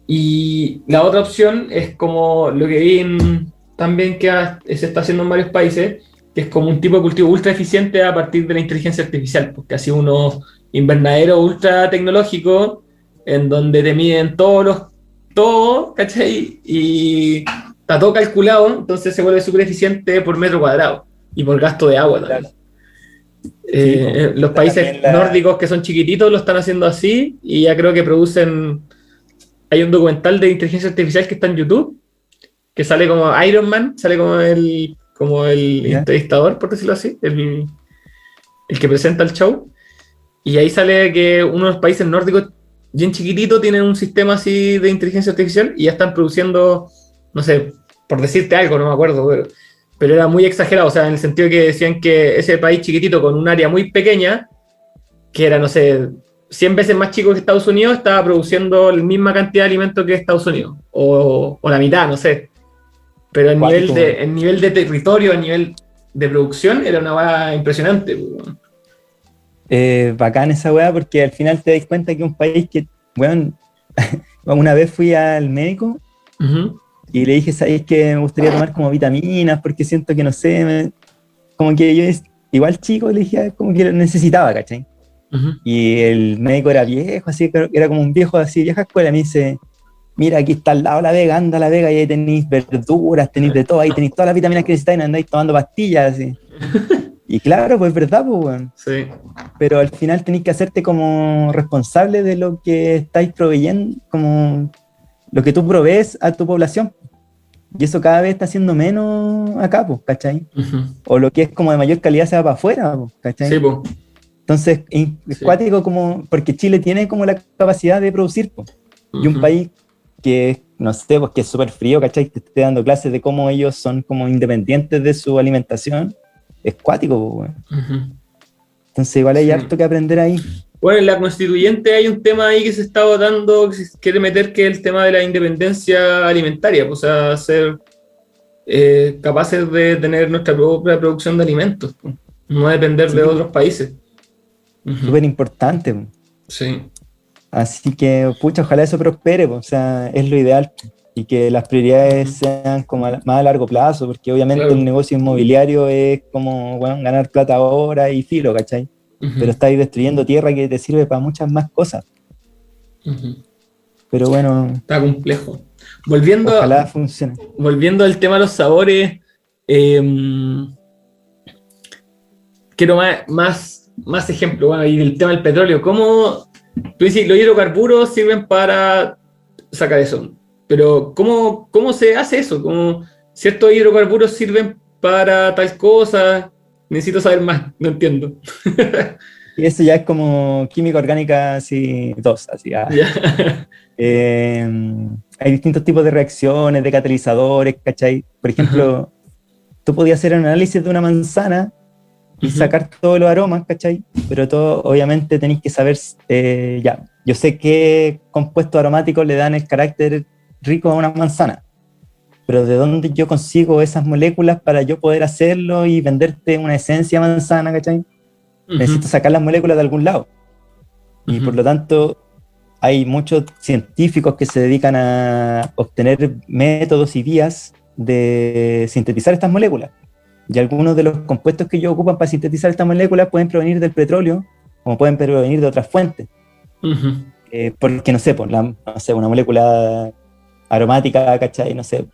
y la otra opción es como lo que vi en, también que se está haciendo en varios países, que es como un tipo de cultivo ultra eficiente a partir de la inteligencia artificial, porque así unos invernaderos ultra tecnológicos en donde te miden todos los, todo, ¿cachai? Y está todo calculado, entonces se vuelve súper eficiente por metro cuadrado y por gasto de agua también. Eh, sí, los países la... nórdicos que son chiquititos lo están haciendo así y ya creo que producen. Hay un documental de inteligencia artificial que está en YouTube que sale como Iron Man, sale como el, como el yeah. entrevistador, por decirlo así, el, el, que presenta el show. Y ahí sale que uno de los países nórdicos, bien chiquitito, tienen un sistema así de inteligencia artificial y ya están produciendo, no sé, por decirte algo, no me acuerdo, pero pero era muy exagerado, o sea, en el sentido que decían que ese país chiquitito con un área muy pequeña, que era, no sé, 100 veces más chico que Estados Unidos, estaba produciendo la misma cantidad de alimentos que Estados Unidos, o, o la mitad, no sé. Pero en nivel, de, en nivel de territorio, en nivel de producción, era una weá impresionante. Eh, bacán esa weá, porque al final te das cuenta que un país que, bueno, una vez fui al médico, uh -huh. Y le dije, ¿sabes que me gustaría tomar como vitaminas? Porque siento que no sé, me... como que yo, igual chico, le dije, como que lo necesitaba, ¿cachai? Uh -huh. Y el médico era viejo, así, era como un viejo así, vieja escuela. Me dice, mira, aquí está al lado la vega, anda la vega, y ahí tenéis verduras, tenéis de todo, ahí tenéis todas las vitaminas que necesitáis, andáis tomando pastillas, así. Y claro, pues es verdad, pues, bueno. Sí. Pero al final tenéis que hacerte como responsable de lo que estáis proveyendo, como lo que tú provees a tu población. Y eso cada vez está siendo menos acá, pues, ¿cachai? Uh -huh. O lo que es como de mayor calidad se va para afuera, ¿cachai? Sí, pues. Entonces, es sí. cuático como, porque Chile tiene como la capacidad de producir. Uh -huh. Y un país que, no sé, pues que es súper frío, ¿cachai? Que esté dando clases de cómo ellos son como independientes de su alimentación, es cuático, uh -huh. Entonces, igual hay sí. harto que aprender ahí. Bueno, en la constituyente hay un tema ahí que se está votando, que se quiere meter, que es el tema de la independencia alimentaria, pues, o sea, ser eh, capaces de tener nuestra propia producción de alimentos, pues, no depender sí. de otros países. Súper importante. Sí. Así que, pucha, ojalá eso prospere, o sea, es lo ideal. Y que las prioridades sean como a, más a largo plazo, porque obviamente claro. el negocio inmobiliario es como, bueno, ganar plata ahora y filo, ¿cachai? Uh -huh. pero estáis destruyendo tierra que te sirve para muchas más cosas. Uh -huh. Pero bueno. Está complejo. Volviendo, ojalá funcione. Volviendo al tema de los sabores, eh, quiero más, más, más ejemplos. Bueno, y del tema del petróleo. ¿Cómo tú dices, los hidrocarburos sirven para sacar eso? Pero ¿cómo, cómo se hace eso? ¿Cómo ciertos hidrocarburos sirven para tal cosa? necesito saber más, no entiendo. y eso ya es como química orgánica así, dos, así. Ah. Yeah. Eh, hay distintos tipos de reacciones, de catalizadores, ¿cachai? Por ejemplo, uh -huh. tú podías hacer un análisis de una manzana y uh -huh. sacar todos los aromas, ¿cachai? Pero todo, obviamente, tenéis que saber, eh, ya, yo sé qué compuestos aromáticos le dan el carácter rico a una manzana pero ¿de dónde yo consigo esas moléculas para yo poder hacerlo y venderte una esencia manzana, ¿cachai? Uh -huh. Necesito sacar las moléculas de algún lado. Uh -huh. Y por lo tanto, hay muchos científicos que se dedican a obtener métodos y vías de sintetizar estas moléculas. Y algunos de los compuestos que ellos ocupan para sintetizar estas moléculas pueden provenir del petróleo, como pueden provenir de otras fuentes. Uh -huh. eh, porque, no sé, por la, no sé, una molécula aromática, ¿cachai? No sé,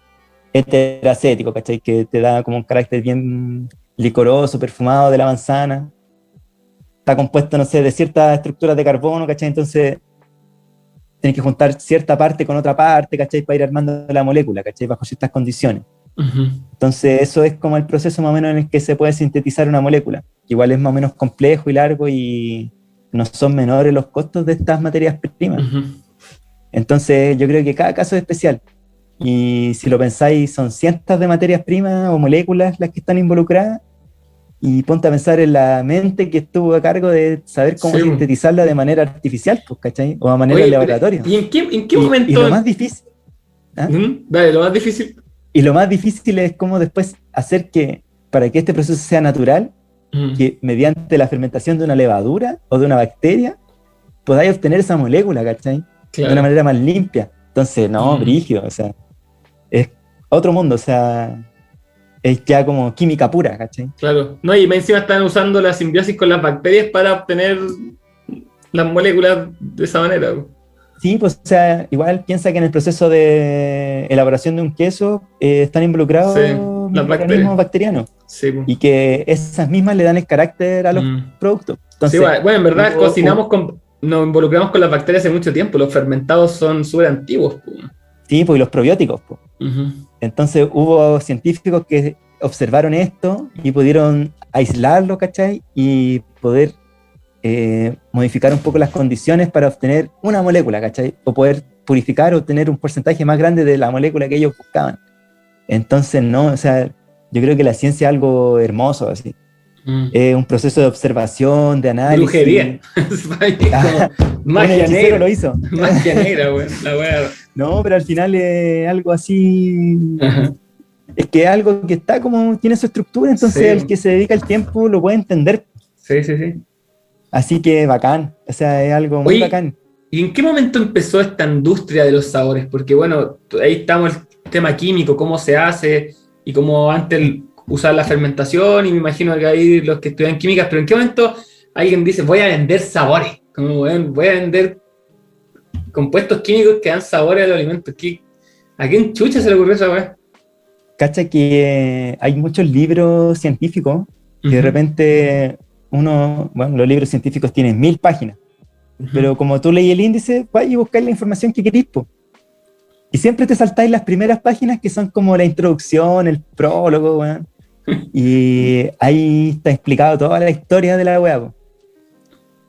heteracético, ¿cachai? Que te da como un carácter bien licoroso, perfumado de la manzana. Está compuesto, no sé, de ciertas estructuras de carbono, ¿cachai? Entonces tienes que juntar cierta parte con otra parte, ¿cachai? Para ir armando la molécula, ¿cachai? Bajo ciertas condiciones. Uh -huh. Entonces eso es como el proceso más o menos en el que se puede sintetizar una molécula. Igual es más o menos complejo y largo y no son menores los costos de estas materias primas. Uh -huh. Entonces, yo creo que cada caso es especial. Y si lo pensáis, son cientos de materias primas o moléculas las que están involucradas. Y ponte a pensar en la mente que estuvo a cargo de saber cómo Sí. sintetizarla de manera artificial, pues, ¿cachai? O a manera de laboratorio. ¿Y en qué, en qué Y- momento? y lo más difícil, ¿Ah? Dale, lo más difícil. Y lo más difícil es cómo después hacer que, para que este proceso sea natural, Ujú. que mediante la fermentación de una levadura o de una bacteria, podáis obtener esa molécula, ¿cachai? De una manera más limpia. Entonces, no, Mm. brígido, o sea, es otro mundo, o sea, es ya como química pura, ¿cachai? Claro. No, y encima están usando la simbiosis con las bacterias para obtener las moléculas de esa manera. Sí, pues, o sea, igual piensa que en el proceso de elaboración de un queso eh, están involucrados Sí, microorganismos bacterias. bacterianos Sí, po. y que esas mismas le dan el carácter a los Mm. productos. Sí, Entonces, bueno, bueno, en verdad cocinamos con. Nos involucramos con las bacterias hace mucho tiempo. Los fermentados son súper antiguos. po. sí, pues y los probióticos, pues. Entonces hubo científicos que observaron esto y pudieron aislarlo, ¿cachai? Y poder eh, modificar un poco las condiciones para obtener una molécula, ¿cachai? O poder purificar o obtener un porcentaje más grande de la molécula que ellos buscaban. Entonces, no, o sea, yo creo que la ciencia es algo hermoso, así. Mm. Es un proceso de observación, de análisis. Brujería. Un magia negra. lo hizo. Magia negra, weón. La wea. No, pero al final es algo así Ajá. es que es algo que está como, tiene su estructura, entonces Sí. el que se dedica el tiempo lo puede entender. Sí, sí, sí. Así que bacán, o sea, es algo muy Oye, bacán. ¿Y en qué momento empezó esta industria de los sabores? Porque, bueno, ahí estamos el tema químico, cómo se hace y cómo antes usar la fermentación, y me imagino que hay los que estudian químicas, pero ¿en qué momento alguien dice, voy a vender sabores? Como, voy a vender compuestos químicos que dan sabores a los alimentos. ¿Qué- ¿A quién chucha se le ocurrió esa weá? Cacha que hay muchos libros científicos que de repente uno, bueno, los libros científicos tienen mil páginas, Ujú. pero como tú leí el índice, vais y buscáis la información que queréis, po. Y siempre te saltáis las primeras páginas que son como la introducción, el prólogo, weón. Y ahí está explicado toda la historia de la weá.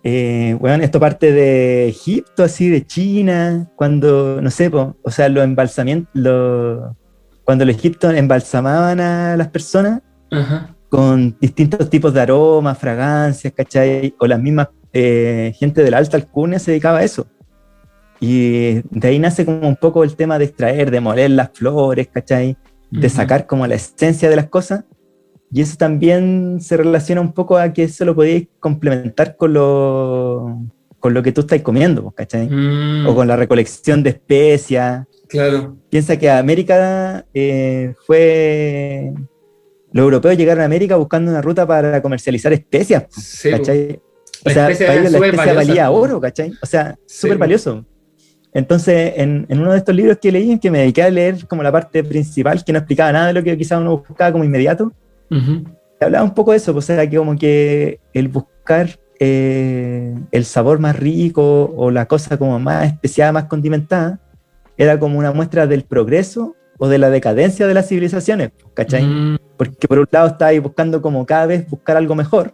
Eh, weón, esto parte de Egipto, así, de China, cuando, no sé, po, o sea, los embalsamientos, los- cuando los egipcios embalsamaban a las personas, Ajá. Con distintos tipos de aromas, fragancias, ¿cachai? O las mismas eh, gente de la alta alcurnia se dedicaba a eso. Y de ahí nace como un poco el tema de extraer, de moler las flores, ¿cachai? De sacar como la esencia de las cosas. Y eso también se relaciona un poco a que eso lo podéis complementar con lo, con lo que tú estás comiendo, pues, ¿cachai? Mm, O con la recolección de especias, Claro. Piensa que América eh, fue. Los europeos llegaron a América buscando una ruta para comercializar especias, Sí. ¿cachai? O La sea, especia para ellos la especia valiosa. valía oro, ¿cachai? O sea, Sí, súper po. valioso. Entonces, en, en uno de estos libros que leí, en que me dediqué a leer como la parte principal, que no explicaba nada de lo que quizás uno buscaba como inmediato, Ujú. hablaba un poco de eso, pues, o sea, que como que el buscar eh, el sabor más rico o la cosa como más especial, más condimentada, era como una muestra del progreso o de la decadencia de las civilizaciones, ¿cachai? Mm, Porque por un lado estáis buscando como cada vez buscar algo mejor,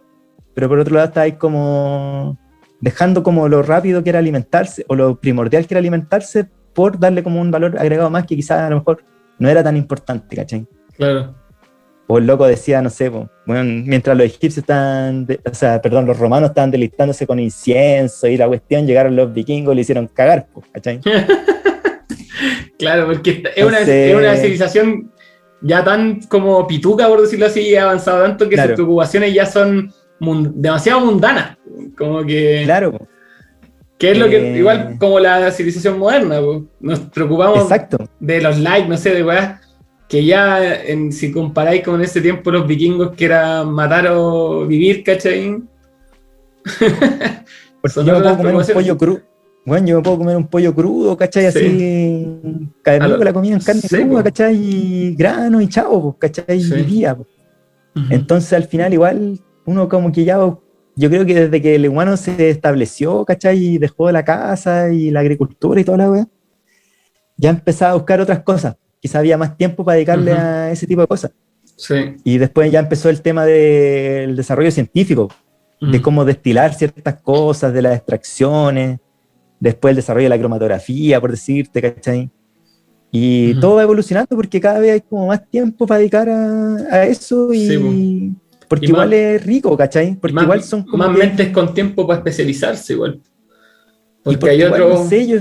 pero por otro lado estáis como dejando como lo rápido que era alimentarse o lo primordial que era alimentarse por darle como un valor agregado más que quizás a lo mejor no era tan importante, ¿cachai? claro. O el loco decía, no sé, bueno, mientras los egipcios de- o sea, perdón, los romanos estaban delistándose con incienso y la cuestión, llegaron los vikingos y le hicieron cagar, ¿cachai? Claro, porque es, una, es una civilización ya tan como pituca, por decirlo así, y ha avanzado tanto que Claro. sus preocupaciones ya son mun- demasiado mundanas. Como que, Claro, que es lo que, Eh. igual como la civilización moderna, po. nos preocupamos exacto. de los likes, no sé, de weas, que ya en- si comparáis con ese tiempo los vikingos que era matar o vivir, ¿cachai? Porque Son yo puedo comer un pollo crudo. Bueno, yo me puedo comer un pollo crudo, ¿cachai? Sí. Así, cada A lo- la comida en carne Sí, cruda, po. ¿cachai? Y grano y chavo, pues, ¿cachai? Sí. Y día. Ujú. Entonces al final igual uno como que ya, yo creo que desde que el humano se estableció, ¿cachai? Y dejó la casa y la agricultura y toda la weá, ya empezaba a buscar otras cosas. Quizá había más tiempo para dedicarle a ese tipo de cosas. Sí. Y después ya empezó el tema del desarrollo científico, de cómo destilar ciertas cosas, de las extracciones. Después el desarrollo de la cromatografía, por decirte, ¿cachai? Y Ujú. todo va evolucionando porque cada vez hay como más tiempo para dedicar a, a eso y... Sí, porque Y igual más- es rico, ¿cachai? Porque más, igual son como... más que- mentes con tiempo para especializarse igual. Porque, porque hay igual, otro... no sé, yo-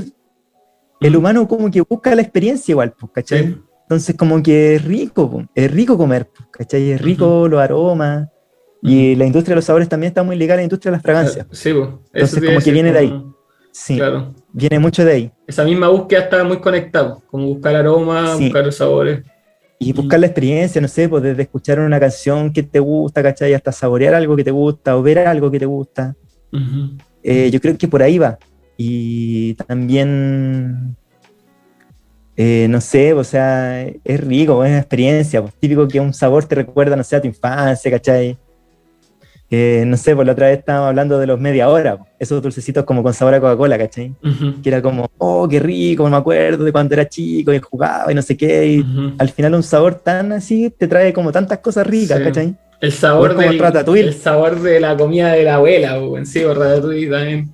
el humano como que busca la experiencia igual, pues, ¿cachai? Sí. Entonces como que es rico, es rico comer, po, ¿cachai? Es rico los aromas. Y la industria de los sabores también está muy ligada a la industria de las fragancias. Sí, pues, Entonces, como que viene de ahí. Sí, Claro. viene mucho de ahí. Esa misma búsqueda está muy conectada, como buscar aromas, Sí. buscar los sabores. Y buscar la experiencia, no sé, pues desde escuchar una canción que te gusta, ¿cachai? Hasta saborear algo que te gusta o ver algo que te gusta. Ujú. Eh, yo creo que por ahí va. Y también, eh, no sé, o sea, es rico, es una experiencia. Pues, típico que un sabor te recuerda, no sé, a tu infancia, ¿cachai? Eh, no sé, por la otra vez estábamos hablando de los media hora, pues, esos dulcecitos como con sabor a Coca-Cola, ¿cachai? Que era como, oh, qué rico, me acuerdo de cuando era chico y jugaba y no sé qué. Y al final un sabor tan así te trae como tantas cosas ricas, Sí. ¿cachai? El sabor, del, el sabor de la comida de la abuela, o en sí, o Ratatouille también.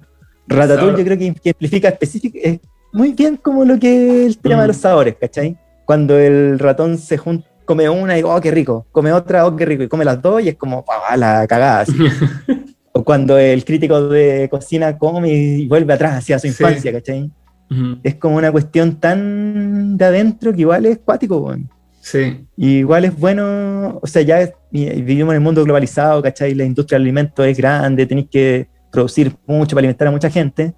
Ratatouille yo creo que, que explica específico, es muy bien como lo que es el tema Mm. de los sabores, ¿cachai? Cuando el ratón se junta, come una y oh, qué rico, come otra, oh, qué rico, y come las dos y es como, ah, la cagada. así. o cuando el crítico de cocina come y vuelve atrás hacia su Sí. infancia, ¿cachai? Ujú. Es como una cuestión tan de adentro que igual es cuático, weón. Sí. Y igual es bueno, o sea, ya es- vivimos en el mundo globalizado, ¿cachai? La industria del alimento es grande, tenéis que producir mucho para alimentar a mucha gente.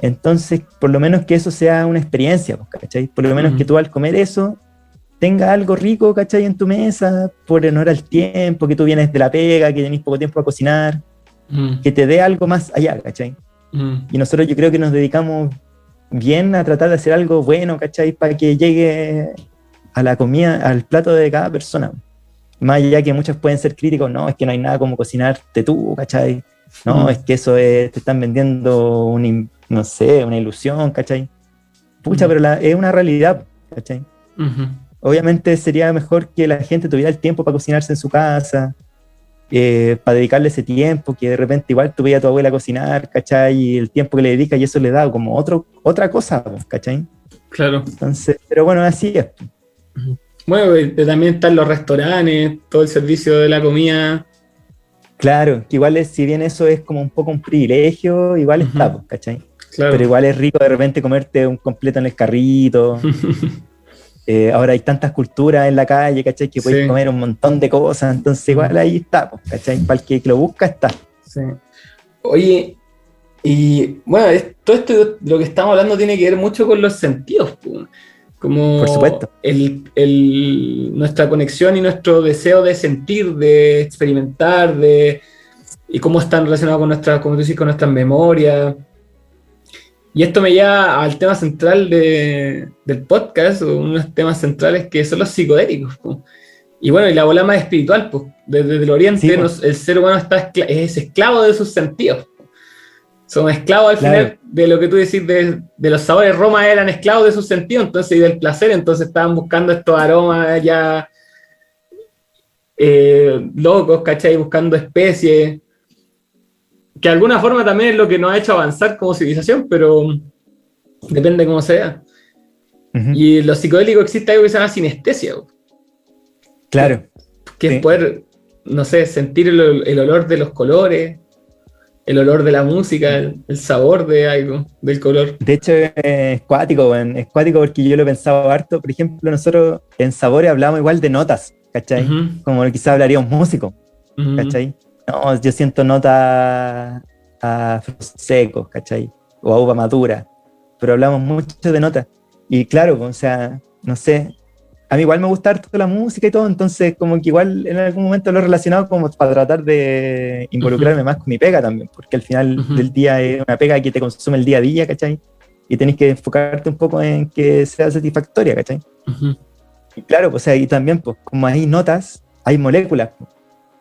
Entonces, por lo menos que eso sea una experiencia, pues, ¿cachai? Por lo menos que tú al comer eso tenga algo rico, ¿cachai? En tu mesa, por honor al tiempo, que tú vienes de la pega, que tenés poco tiempo para cocinar, Ujú. que te dé algo más allá, ¿cachai? Ujú. Y nosotros yo creo que nos dedicamos bien a tratar de hacer algo bueno, ¿cachai? Para que llegue a la comida, al plato de cada persona. Más allá que muchos pueden ser críticos, no, es que no hay nada como cocinarte tú, ¿cachai? No, Mm. es que eso es, te están vendiendo un, no sé, una ilusión, ¿cachai? Pucha, Mm. pero la- es una realidad, ¿cachai? Obviamente sería mejor que la gente tuviera el tiempo para cocinarse en su casa, eh, para dedicarle ese tiempo, que de repente igual tú veías a tu abuela cocinar, ¿cachai? Y el tiempo que le dedica y eso le da como otro, otra cosa, pues, ¿cachai? Claro. Entonces, pero bueno, así es. Bueno, también están los restaurantes, todo el servicio de la comida. Claro, que igual es, si bien eso es como un poco un privilegio, igual está, pues, ¿cachai? Claro. Pero igual es rico de repente comerte un completo en el carrito. Eh, ahora hay tantas culturas en la calle, ¿cachai? Que puedes Sí. comer un montón de cosas, entonces igual ahí está, ¿cachai? Para el que lo busca está. Sí. Oye, y bueno, es- todo esto de lo que estamos hablando tiene que ver mucho con los sentidos, como Por supuesto. El, el- nuestra conexión y nuestro deseo de sentir, de experimentar, de y cómo están relacionados con nuestras, como tú dices, con nuestras memorias. Y esto me lleva al tema central de- del podcast, o unos temas centrales que son los psicodélicos. Y bueno, y la bola más espiritual, pues, desde el oriente Sí, nos- el ser humano está es esclavo de sus sentidos. Somos esclavos al Claro. final de lo que tú decís de, de los sabores. Roma eran esclavos de sus sentidos, entonces, y del placer, entonces estaban buscando estos aromas ya eh, locos, ¿cachai? Buscando especies. Que de alguna forma también es lo que nos ha hecho avanzar como civilización, pero depende cómo sea. Y en los psicodélicos existe algo que se llama sinestesia, Claro. que Sí. es poder, no sé, sentir el, el olor de los colores, el olor de la música, el, el sabor de algo, del color. De hecho, es cuático, weón, es cuático porque yo lo he pensado harto. Por ejemplo, nosotros en Sabores hablamos igual de notas, ¿cachai? Como quizá hablaría un músico. ¿cachai? No, yo siento notas a frutos secos, ¿cachai? O a uva madura, pero hablamos mucho de notas. Y claro, o sea, no sé, a mí igual me gusta harto la música y todo, entonces como que igual en algún momento lo he relacionado como para tratar de involucrarme más con mi pega también, porque al final Ujú. del día es una pega que te consume el día a día, ¿cachai? Y tenés que enfocarte un poco en que sea satisfactoria, ¿cachai? Ujú. Y claro, pues, o sea, y también, pues, como hay notas, hay moléculas, pues,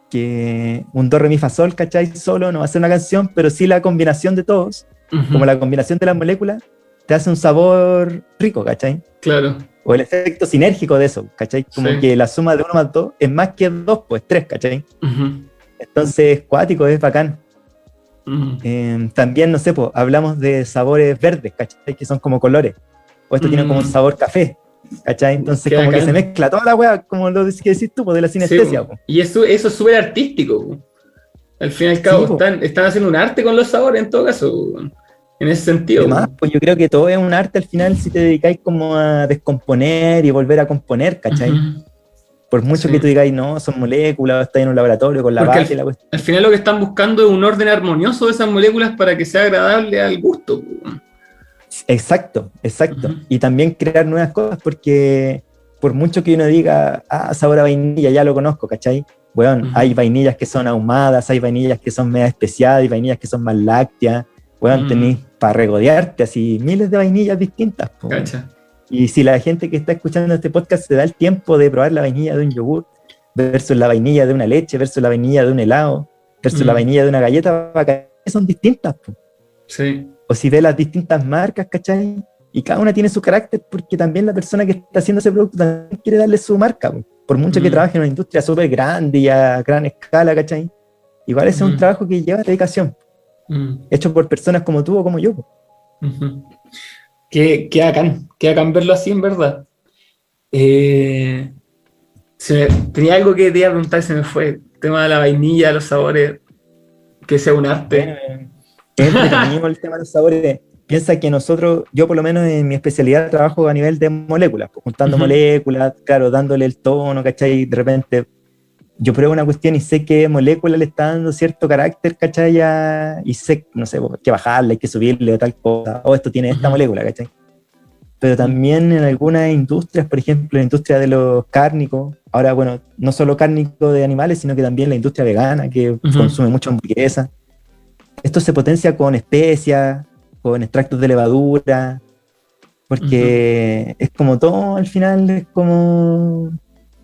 que un do, re, mi, fa, sol, ¿cachai? Solo no va a ser una canción, pero sí la combinación de todos, como la combinación de las moléculas, te hace un sabor rico, ¿cachai? Claro. O el efecto sinérgico de eso, ¿cachai? Como Sí. que la suma de uno más dos es más que dos, pues tres, ¿cachai? Entonces, cuático, es bacán. Eh, también, no sé, pues, hablamos de sabores verdes, ¿cachai? Que son como colores. O esto tiene como un Mm. sabor café, ¿cachai? Entonces, Qué como que se mezcla toda la weá, como lo que decís tú, de la sinestesia. Sí, y eso, eso es súper artístico. po. Al fin y al cabo, Sí, están, están haciendo un arte con los sabores en todo caso. po. En ese sentido. Además, pues yo creo que todo es un arte al final si te dedicáis como a descomponer y volver a componer, ¿cachai? Por mucho Sí. que tú digáis, no, son moléculas, estás en un laboratorio con la base y la cuestión. Al final lo que están buscando es un orden armonioso de esas moléculas para que sea agradable al gusto. po. Exacto, exacto. Y también crear nuevas cosas porque por mucho que uno diga, ah, sabor a vainilla, ya lo conozco, ¿cachai? Bueno, hay vainillas que son ahumadas, hay vainillas que son media especiadas, hay vainillas que son más lácteas. Bueno, Mm. tenéis para regodearte así miles de vainillas distintas. Y si la gente que está escuchando este podcast se da el tiempo de probar la vainilla de un yogur versus la vainilla de una leche, versus la vainilla de un helado, versus Mm. la vainilla de una galleta, son distintas. po. Sí. O si ve las distintas marcas, ¿cachai? Y cada una tiene su carácter porque también la persona que está haciendo ese producto también quiere darle su marca. po. Por mucho que Mm. trabaje en una industria súper grande y a gran escala, ¿cachai? Igual ese es Mm. un trabajo que lleva dedicación, Mm. hecho por personas como tú o como yo. Ujú. Qué, bacán, qué bacán verlo así en verdad. Eh, se me- tenía algo que te iba a preguntar y se me fue. El tema de la vainilla, los sabores, que sea un arte. Bueno, eh, es entretenido el tema de los sabores. Piensa que nosotros, yo por lo menos en mi especialidad trabajo a nivel de moléculas, pues, juntando Ujú. moléculas, claro, dándole el tono, ¿cachai? De repente yo pruebo una cuestión y sé qué molécula le está dando cierto carácter, ¿cachai? Y sé, no sé, pues, que bajarle, hay que subirle o tal cosa, o esto tiene esta Ujú. molécula, ¿cachai? Pero también en algunas industrias, por ejemplo, la industria de los cárnicos, ahora, bueno, no solo cárnico de animales, sino que también la industria vegana, que consume mucha hamburguesa. Esto se potencia con especias, con extractos de levadura, porque es como todo al final, es como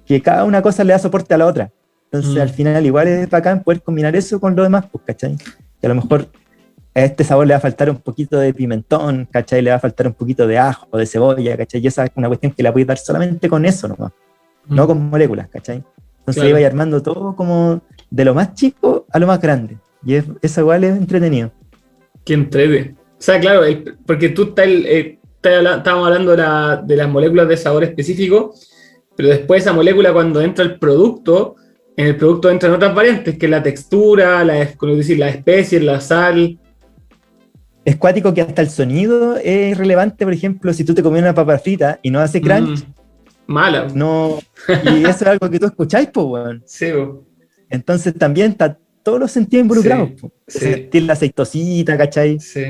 que cada una cosa le da soporte a la otra. Entonces, Mm. al final, igual es bacán poder combinar eso con lo demás, pues, ¿cachai? Que a lo mejor a este sabor le va a faltar un poquito de pimentón, ¿cachai? Le va a faltar un poquito de ajo o de cebolla, ¿cachai? Y esa es una cuestión que la puedes dar solamente con eso nomás, no con moléculas, ¿cachai? Entonces Claro. ahí vais armando todo como de lo más chico a lo más grande. Y es- eso igual es entretenido. Que entrete. O sea, claro, el- porque tú estás, eh, estábamos hablando de, la- de las moléculas de sabor específico, pero después esa molécula cuando entra el producto, en el producto entran otras variantes, que es la textura, la, decir, la especie, la sal. Es cuático que hasta el sonido es relevante, por ejemplo, si tú te comes una papa frita y no hace crunch, Mm, mala. no. Y eso es algo que tú escucháis, pues, weón. Sí, bo. Entonces también está todos los sentidos involucrados. Sí, sí. Sentir la aceitosita, ¿cachai? sí.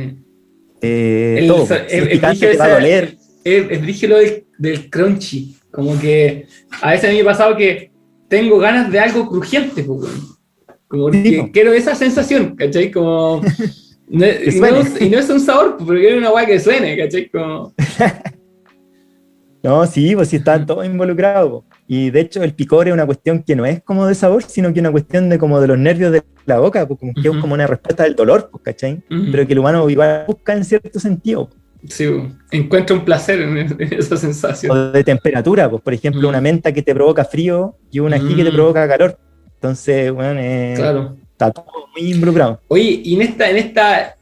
Eh, El- todo. el- el brillo te va a doler. Es, del, del crunchy. Como que a veces a mí me ha pasado que tengo ganas de algo crujiente. Como que quiero esa sensación, ¿cachai? Como. no- y, no, y no es un sabor, pero quiero una weá que suene, ¿cachai? Como. No, sí, pues sí están todos involucrados. Y de hecho el picor es una cuestión que no es como de sabor, sino que es una cuestión de como de los nervios de la boca, pues como que es como una respuesta del dolor, pues, ¿cachai? Pero que el humano igual busca en cierto sentido. Sí, bo. encuentro un placer en, en esa sensación. O de temperatura, pues por ejemplo una menta que te provoca frío y una ají que te Mm. provoca calor. Entonces, bueno, eh, Claro. está todo muy involucrado. Oye, y en esta, en esta,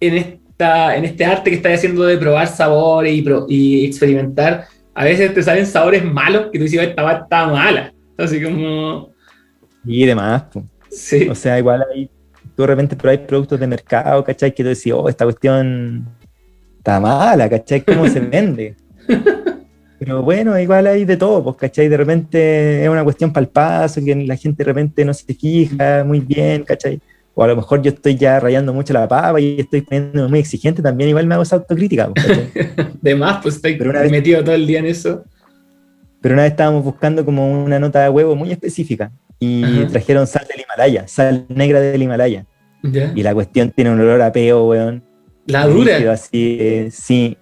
en esta, en este arte que estás haciendo de probar sabores y, pro- y experimentar, a veces te salen sabores malos que tú dices, esta va está mala. Así como, Y demás, pues. sí, O sea, igual hay, tú de repente probáis productos de mercado, ¿cachai? Que tú decís, oh, esta cuestión está mala, ¿cachai? ¿Cómo se vende? Pero bueno, igual hay de todo, pues, ¿cachai? De repente es una cuestión paso, que la gente de repente no se fija muy bien, ¿cachai? O a lo mejor yo estoy ya rayando mucho la papa y estoy poniendo muy exigente, también igual me hago esa autocrítica, de más, pues estoy Pero una vez- metido todo el día en eso. Pero una vez estábamos buscando como una nota de huevo muy específica y Ajá. trajeron sal del Himalaya, sal negra del Himalaya. ¿Ya? Y la cuestión tiene un olor a peo, weón. La dura. Así, eh, sí.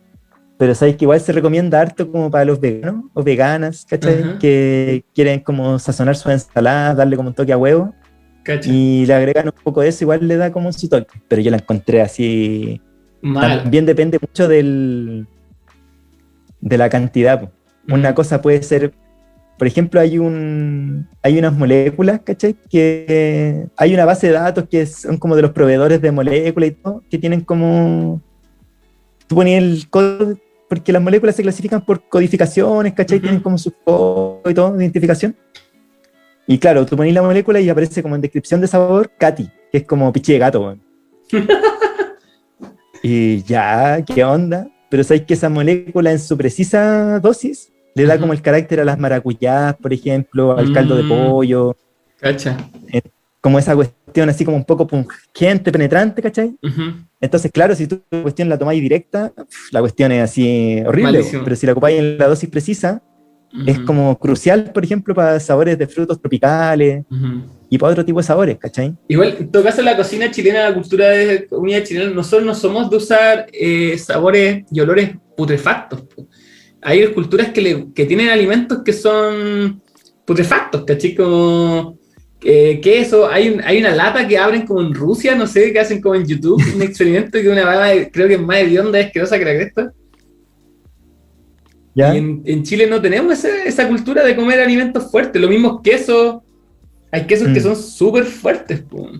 Pero sabes que igual se recomienda harto como para los veganos o veganas, ¿cachai? Ajá. Que quieren como sazonar su ensalada, darle como un toque a huevo Cacha. y le agregan un poco de eso, igual le da como su toque. Pero yo la encontré así. Mal. También depende mucho del, de la cantidad. po. Una Mm. cosa puede ser por ejemplo, hay, un, hay unas moléculas, ¿cachai? Que hay una base de datos que son como de los proveedores de moléculas y todo, que tienen como... Tú ponías el código, porque las moléculas se clasifican por codificaciones, ¿cachai? Ujú. Tienen como su código y todo, de identificación. Y claro, tú pones la molécula y aparece como en descripción de sabor, Katy, que es como pichi de gato, weón. y ya, ¿qué onda? Pero sabéis que esa molécula en su precisa dosis le da como el carácter a las maracuyás, por ejemplo, al caldo de Mm. pollo, Cacha. como esa cuestión así como un poco pungente, penetrante, ¿cachai? Entonces, claro, si tú la cuestión la tomáis directa, la cuestión es así horrible, Malísimo. pero si la ocupáis en la dosis precisa, es como crucial, por ejemplo, para sabores de frutos tropicales Ujú. y para otro tipo de sabores, ¿cachai? Igual, en todo caso, la cocina chilena, la cultura de comida chilena, nosotros no somos de usar eh, sabores y olores putrefactos. Hay culturas que, le- que tienen alimentos que son putrefactos, ¿cachai? Como eh, queso. Hay, un- hay una lata que abren como en Rusia, no sé, que hacen como en YouTube, un experimento que una vaga, creo que es más hedionda, es asquerosa que la cresta. ¿Ya? Y en, en Chile no tenemos esa cultura de comer alimentos fuertes. Los mismos quesos. Hay quesos que Mm. son súper fuertes. po.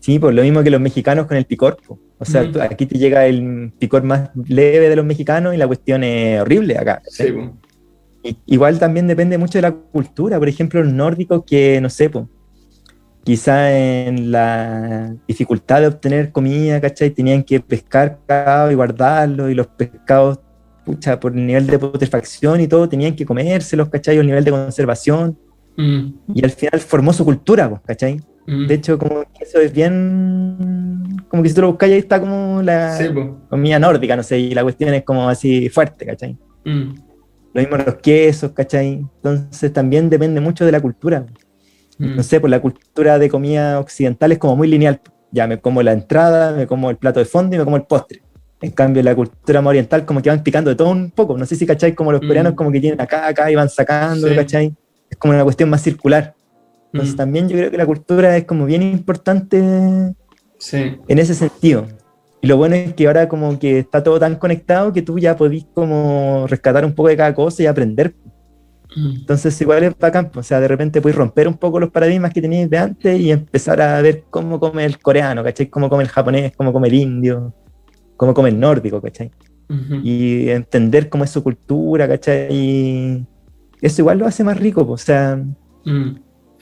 Sí, pues lo mismo que los mexicanos con el picor. po. O sea, Mm. tú- aquí te llega el picor más leve de los mexicanos y la cuestión es horrible acá. Sí. I- Igual también depende mucho de la cultura. Por ejemplo, los nórdicos que, no sé, po, quizá en la dificultad de obtener comida, ¿cachai? Tenían que pescar pescado y guardarlo y los pescados, pucha, por el nivel de putrefacción y todo, tenían que comérselos, ¿cachai? O el nivel de conservación. Mm, Y al final formó su cultura, po, ¿cachai? mm. De hecho, como que eso es bien. Como que si tú lo buscas ahí está como la Sí, comida nórdica, no sé, y la cuestión es como así fuerte, ¿cachai? Mm, Lo mismo los quesos, ¿cachai? Entonces también depende mucho de la cultura. No sé, pues la cultura de comida occidental es como muy lineal. Ya me como la entrada, me como el plato de fondo y me como el postre. En cambio, la cultura más oriental como que van picando de todo un poco. No sé si, ¿cachai? Como los Mm. coreanos como que tienen acá, acá y van sacando, Sí. ¿cachai? Es como una cuestión más circular. Entonces Mm, también yo creo que la cultura es como bien importante Sí. en ese sentido. Y lo bueno es que ahora como que está todo tan conectado que tú ya podís como rescatar un poco de cada cosa y aprender. Mm, Entonces igual es bacán, o sea, de repente podéis romper un poco los paradigmas que teníais de antes y empezar a ver cómo come el coreano, ¿cachai? Cómo come el japonés, cómo come el indio, cómo come el nórdico, ¿cachai? ujú. Y entender cómo es su cultura, ¿cachai? Y eso igual lo hace más rico, po, o sea, Mm,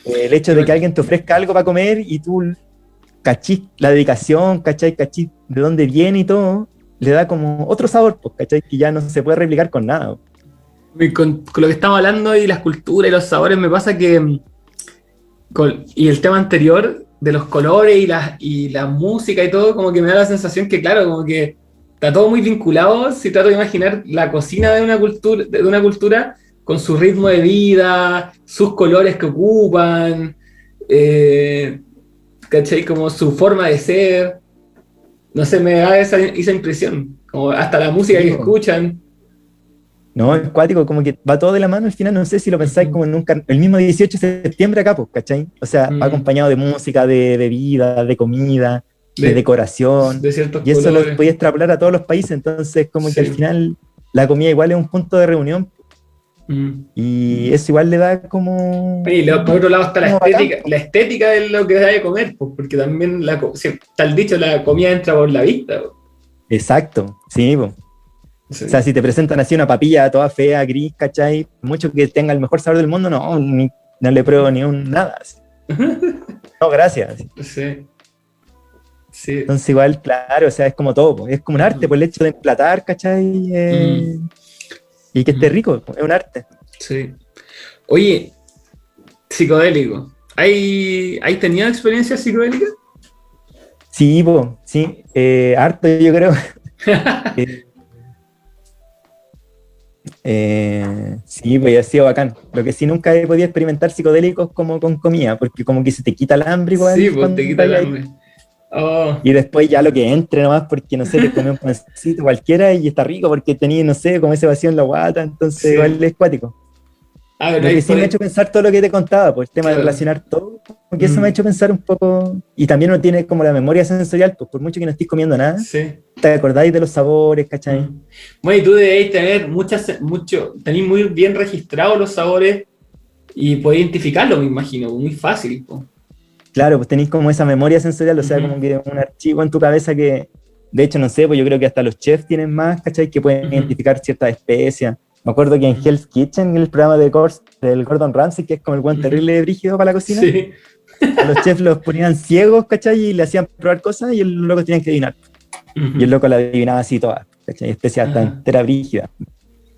el hecho de que alguien te ofrezca algo para comer y tú cachís la dedicación, ¿cachai? Cachís de dónde viene y todo, le da como otro sabor, pues, ¿cachai? Que ya no se puede replicar con nada. Con, con lo que estamos hablando y las culturas y los sabores, me pasa que. mm, con- y el tema anterior de los colores y la, y la música y todo, como que me da la sensación que, claro, como que está todo muy vinculado. Si trato de imaginar la cocina de una cultura, de una cultura con su ritmo de vida, sus colores que ocupan, eh, ¿cachai? Como su forma de ser. No sé, me da esa, esa impresión. Como hasta la música Sí, que escuchan. No, es cuático, como que va todo de la mano al final, no sé si lo pensáis como en un car- el mismo 18 de septiembre acá, pues, ¿cachai? O sea, Mm. va acompañado de música, de bebida, de comida, de, De- decoración, de ciertos y eso colores. lo podía extrapolar a todos los países, entonces como Sí. que al final la comida igual es un punto de reunión Mm. y eso igual le da como... Y lo- por otro lado está la bacán, estética, la estética de lo que hay de comer, pues, porque también la, el dicho, la comida entra por la vista. pues. Exacto, sí, po. Sí. O sea, si te presentan así una papilla toda fea, gris, ¿cachai? Mucho que tenga el mejor sabor del mundo, no, ni- no le pruebo ni un nada. así. No, gracias. así. sí. Sí. Entonces igual, claro, o sea, es como todo, es como un arte, Ujú. por el hecho de emplatar, ¿cachai? Eh, Y que esté rico, es un arte. sí. Oye, psicodélico. ¿Hay, ¿Hay tenido experiencias psicodélicas? Sí, po, sí, eh, harto yo creo. Eh, eh, sí, pues ha sido bacán. Lo que sí nunca he podido experimentar psicodélicos como con comida, porque como que se te quita el hambre igual. sí, pues te quita el hambre. Oh, Y después ya lo que entre nomás, porque no sé, te comí un pancito cualquiera y está rico porque tenía, no sé, como ese vacío en la guata, entonces Sí. igual es cuático. A ver, Lo que sí me ha hecho pensar todo lo que te contaba, pues el tema Claro. de relacionar todo, porque eso Mm. me ha hecho pensar un poco, y también uno tiene como la memoria sensorial, pues por mucho que no estés comiendo nada, Sí. te acordáis de los sabores, ¿cachai? Mm. Bueno, y tú debéis tener muchas, mucho, tenéis muy bien registrados los sabores Y puedes identificarlo, me imagino, muy fácil. po. Claro, pues tenéis como esa memoria sensorial, o sea, Ujú. como que un archivo en tu cabeza que, de hecho, no sé, pues yo creo que hasta los chefs tienen más, ¿cachai? Que pueden Ujú. identificar ciertas especias. Me acuerdo que en Hell's Kitchen, el programa de Cors, del Gordon Ramsay, que es como el buen Ujú. terrible brígido para la cocina, Sí. a los chefs los ponían ciegos, ¿cachai? Y le hacían probar cosas y los locos tenían que adivinar. Y el loco la adivinaba así todas, ¿cachai? Especias hasta Ajá. entera brígida.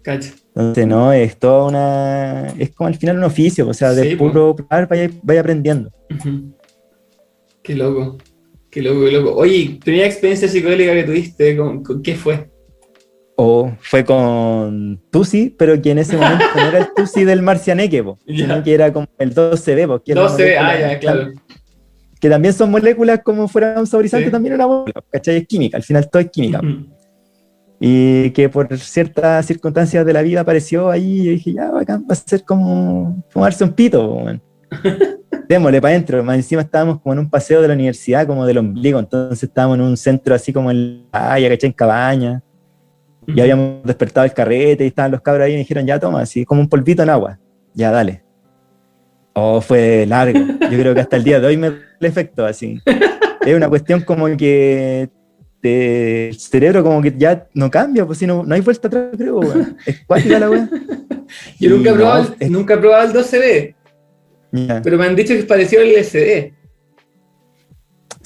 Cacha. Entonces, no, es toda una. Es como al final un oficio, o sea, de Sí, puro probar vaya, vaya aprendiendo. Qué loco. Qué loco, qué loco. Oye, primera experiencia psicodélica que tuviste, ¿con, con qué fue? O fue con Tusi, pero que en ese momento no era el Tusi del Marcianeque, Ya. sino que era como el 12B, po, que, era 12, una ah, molécula- ya, claro. que también son moléculas como fuera un saborizante, Sí. también una molécula, ¿cachai? Es química, al final todo es química. Y que por ciertas circunstancias de la vida apareció ahí y yo dije, ya, bacán, va a ser como fumarse un pito, po. Démosle para adentro, más encima estábamos como en un paseo de la universidad, como del ombligo, entonces estábamos en un centro así como en la playa, ¿cachai? En cabaña. Y habíamos despertado el carrete y estaban los cabros ahí y me dijeron, ya toma, así como un polvito en agua. Ya, dale. Oh, fue largo. Yo creo que hasta el día de hoy me da el efecto así. Es una cuestión como que te- el cerebro como que ya no cambia, pues si no, no hay vuelta atrás, creo, weón. Es cuática la weá. Yo nunca he probado, no, el- es- nunca he probado el 12B, Ya. pero me han dicho que es parecido al LSD.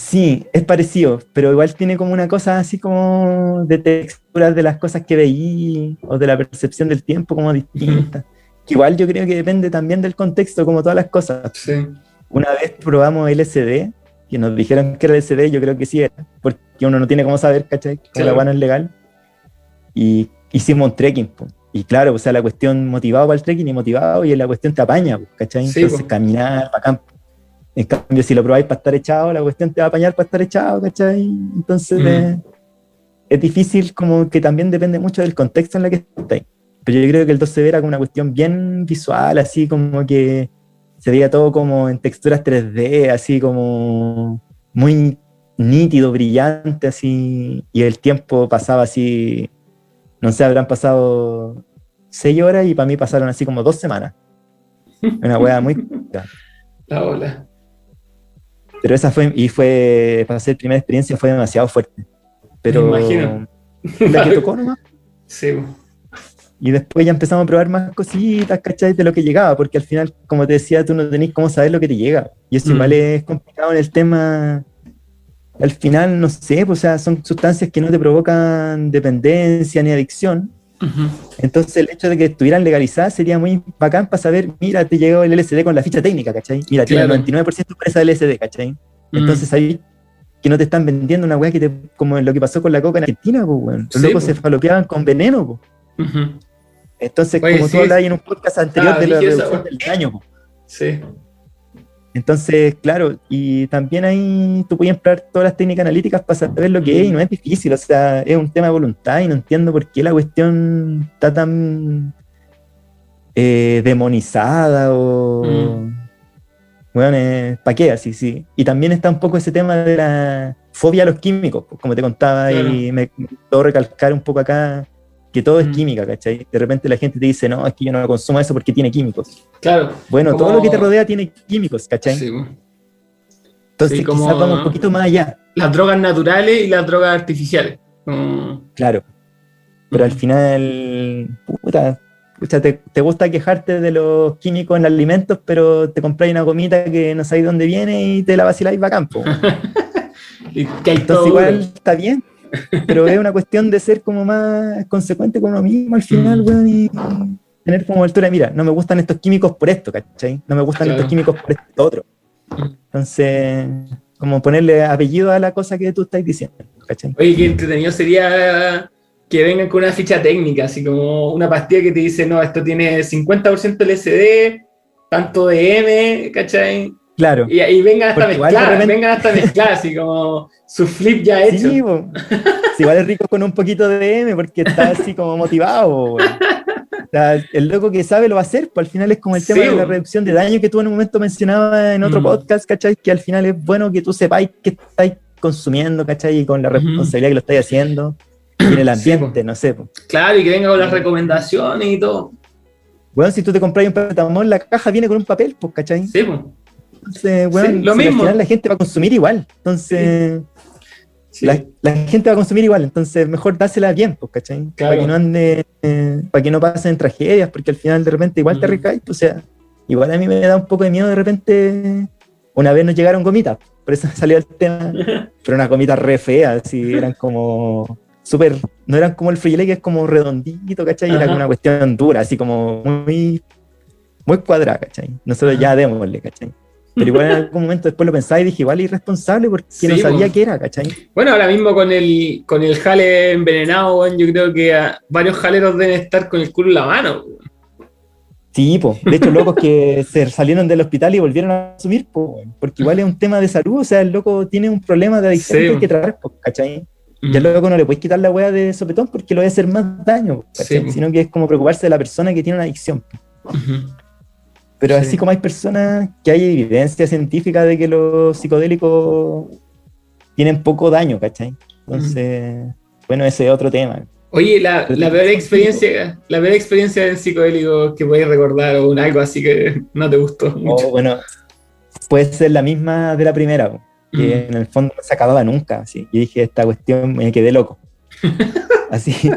Sí, es parecido, pero igual tiene como una cosa así como de texturas de las cosas que veí o de la percepción del tiempo como distinta. Que igual yo creo que depende también del contexto, como todas las cosas. Sí. Una vez probamos LSD, que nos dijeron que era LSD, yo creo que sí era, porque uno no tiene cómo saber, ¿cachai? Como Claro. la guana es legal. Y hicimos un trekking, po. y claro, o sea, la cuestión motivado para el trekking y motivado, y la cuestión te apaña, ¿cachai? Sí, Entonces po. caminar, bacán. En cambio, si lo probáis para estar echado, la cuestión te va a apañar para estar echado, ¿cachai? Entonces Mm. eh, es difícil, como que también depende mucho del contexto en el que estáis. Pero yo creo que el 12B era como una cuestión bien visual, así como que se veía todo como en texturas 3D, así como muy nítido, brillante, así, y el tiempo pasaba así, no sé, habrán pasado seis horas y para mí pasaron así como dos semanas. Una hueá muy... La ola. Pero esa fue, y fue, para ser primera experiencia fue demasiado fuerte. Pero Me imagino. la que tocó nomás. Sí. Y después ya empezamos a probar más cositas, ¿cachai? De lo que llegaba, porque al final, como te decía, tú no tenés cómo saber lo que te llega. Y eso Mm. igual es complicado en el tema. Al final, no sé, pues, o sea, son sustancias que no te provocan dependencia ni adicción. Entonces, el hecho de que estuvieran legalizadas sería muy bacán para saber, mira, te llegó el LSD con la ficha técnica, ¿cachai? Mira, tiene el 99% presa del LSD, ¿cachai? Entonces Mm. ahí que no te están vendiendo una weá que te, como lo que pasó con la coca en Argentina, pues, weón. Los Sí, locos po. se falopeaban con veneno, pues. Entonces, Oye, como sí, tú hablabas en un podcast anterior Ah, de la esa, reducción del daño, po. Sí. Entonces, claro, y también ahí tú puedes emplear todas las técnicas analíticas para saber lo que es y no es difícil, o sea, es un tema de voluntad y no entiendo por qué la cuestión está tan eh, demonizada o... Mm. Bueno, ¿para qué? Así, sí. Y también está un poco ese tema de la fobia a los químicos, pues, como te contaba, y me puedo recalcar un poco acá que todo es Mm. química, ¿cachai? De repente la gente te dice, no, es que yo no consumo eso porque tiene químicos. Claro. Bueno, Como- todo lo que te rodea tiene químicos, ¿cachai? Sí. Entonces sí, como- quizás vamos un poquito más allá, Las drogas naturales y las drogas artificiales. Como- claro. Pero al Ujú. final, puta, pucha, te, te gusta quejarte de los químicos en los alimentos, pero te compráis una gomita que no sabéis dónde viene y te la vaciláis va campo. y que hay todo Entonces igual duro. está bien, pero es una cuestión de ser como más consecuente con uno mismo al final, Mm. weón, y tener como altura, mira, no me gustan estos químicos por esto, ¿cachai? No me gustan Claro. estos químicos por esto otro. Entonces, como ponerle apellido a la cosa que tú estás diciendo, ¿cachai? Oye, qué entretenido sería que vengan con una ficha técnica, así como una pastilla que te dice, no, esto tiene 50% LSD, tanto de M, ¿cachai? Claro. Y ahí vengan hasta mezclar, repente- vengan hasta mezclar, así como su flip ya hecho. Sí. Sí, igual es rico con un poquito de M porque está así como motivado. el loco que sabe lo va a hacer, pues al final es como el Sí, tema de la reducción de daño que tú en un momento mencionabas en otro Mm. podcast, ¿cachai? Que al final es bueno que tú sepáis qué estáis consumiendo, ¿cachai? Y con la responsabilidad que lo estáis haciendo y en el Sí, ambiente, no sé. po. Claro, y que venga con las recomendaciones y todo. Weón, si tú te compras un paracetamol, la caja viene con un papel, pues, ¿cachai? Sí, pues. Entonces, weón, Sí, lo si mismo. al final la gente va a consumir igual. Entonces, Sí. la, la gente va a consumir igual. Entonces, mejor dársela bien, pues, ¿cachai? Claro. Para que no ande, eh, para que no pasen tragedias, porque al final de repente igual te Ujú. recaes. pues, O sea, igual a mí me da un poco de miedo de repente. Una vez nos llegaron gomitas, por eso salió el tema. Pero unas gomitas re feas, así, eran como súper. No eran como el frigile que es como redondito, ¿cachai? Era Ajá. como una cuestión dura, así como muy. Muy cuadrada, ¿cachai? Nosotros ya démosle, ¿cachai? Pero igual en algún momento después lo pensaba y dije, igual irresponsable porque Sí, no sabía qué era, ¿cachai? Bueno, ahora mismo con el, con el jale envenenado, yo creo que ah, varios jaleros deben estar con el culo en la mano. Sí, po. de hecho, locos que se salieron del hospital y volvieron a asumir, po, porque igual es un tema de salud, o sea, el loco tiene un problema de adicción Sí, que hay que tratar, po, ¿cachai? Y al loco no le puedes quitar la weá de sopetón porque lo va a hacer más daño, sino que es como preocuparse de la persona que tiene una adicción. Ujú. Pero Sí. así como hay personas que hay evidencia científica de que los psicodélicos tienen poco daño, ¿cachai? Entonces, bueno, ese es otro tema. Oye, la, la peor experiencia, la peor experiencia en psicodélico que podéis recordar o un algo así que no te gustó mucho. O bueno, puede ser la misma de la primera, que Ujú. en el fondo no se acababa nunca. Así. Yo dije, esta cuestión me quedé loco. Así,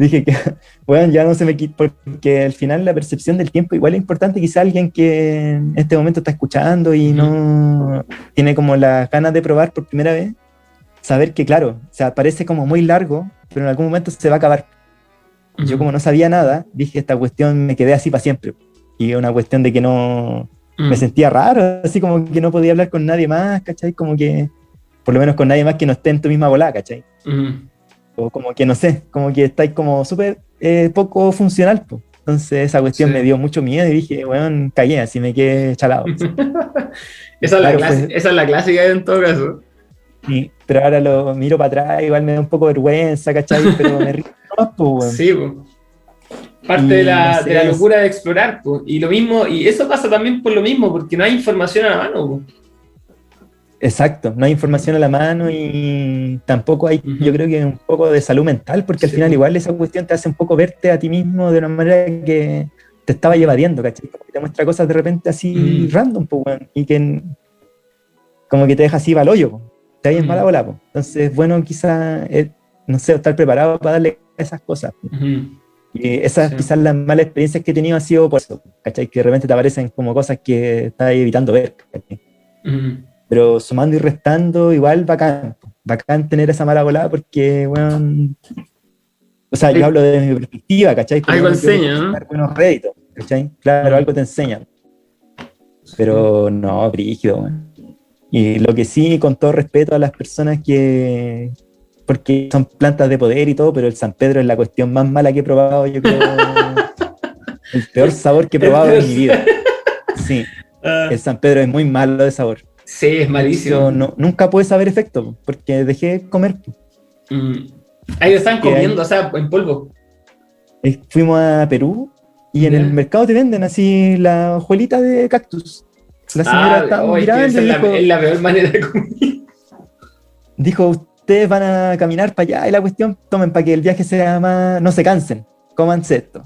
dije que, bueno, ya no se me quita, porque al final la percepción del tiempo igual es importante. Quizá alguien que en este momento está escuchando y no tiene como las ganas de probar por primera vez, saber que, claro, o sea, parece como muy largo, pero en algún momento se va a acabar. Yo como no sabía nada, dije, esta cuestión me quedé así para siempre. Y una cuestión de que no, Mm. me sentía raro, así como que no podía hablar con nadie más, ¿cachai? Como que, por lo menos con nadie más que no esté en tu misma bola, ¿cachai? Ujú. O como que no sé, como que estáis como súper eh, poco funcional, po. Entonces esa cuestión Sí. me dio mucho miedo y dije, bueno, cagué, así me quedé chalado. Esa, es la Claro, clase- fue- esa es la clásica en todo caso. Y- pero ahora lo miro para atrás, igual me da un poco de vergüenza, ¿cachai? Pero me río nomás, po, weón. Sí, po. Parte Y de la, no sé, de la locura de explorar, po. y lo mismo, y eso pasa también por lo mismo, porque no hay información a la mano. po. Exacto, no hay información a la mano y tampoco hay, yo creo que un poco de salud mental, porque al final pues. igual esa cuestión te hace un poco verte a ti mismo de una manera que te estaba evadiendo, ¿cachai? Te muestra cosas de repente así Mm. random, pues, weón, y que como que te deja así hoyo, po. te hay en Mm. mala bola, po. Entonces, bueno, quizá, eh, no sé, estar preparado para darle esas cosas. Y esas Sí. quizás las malas experiencias que he tenido han sido por eso, ¿cachai? Que de repente te aparecen como cosas que estás evitando ver, ¿cachai? Pero sumando y restando, igual bacán. Bacán tener esa mala volada porque, weón. O sea, yo hablo desde mi perspectiva, ¿cachai? Algo enseña, ¿no? buenos réditos, ¿cachai? Claro, algo te enseña. Pero no, brígido, weón. Y lo que sí, con todo respeto a las personas que. Porque son plantas de poder y todo, pero el San Pedro es la cuestión más mala que he probado, yo creo. el peor sabor que he probado en mi vida. Sí, Ah, el San Pedro es muy malo de sabor. Sí, es malísimo. No, nunca pude saber efecto, po, porque dejé de comer. Mm. Ahí lo están comiendo, o sea, en polvo. Eh, Fuimos a Perú y en el mercado te venden así la hojuelita de cactus. La señora Ah, estaba oh, es que mirando y la, dijo, es la peor manera de comer. dijo, ustedes van a caminar para allá y la cuestión, tomen para que el viaje sea más, no se cansen, cómanse esto.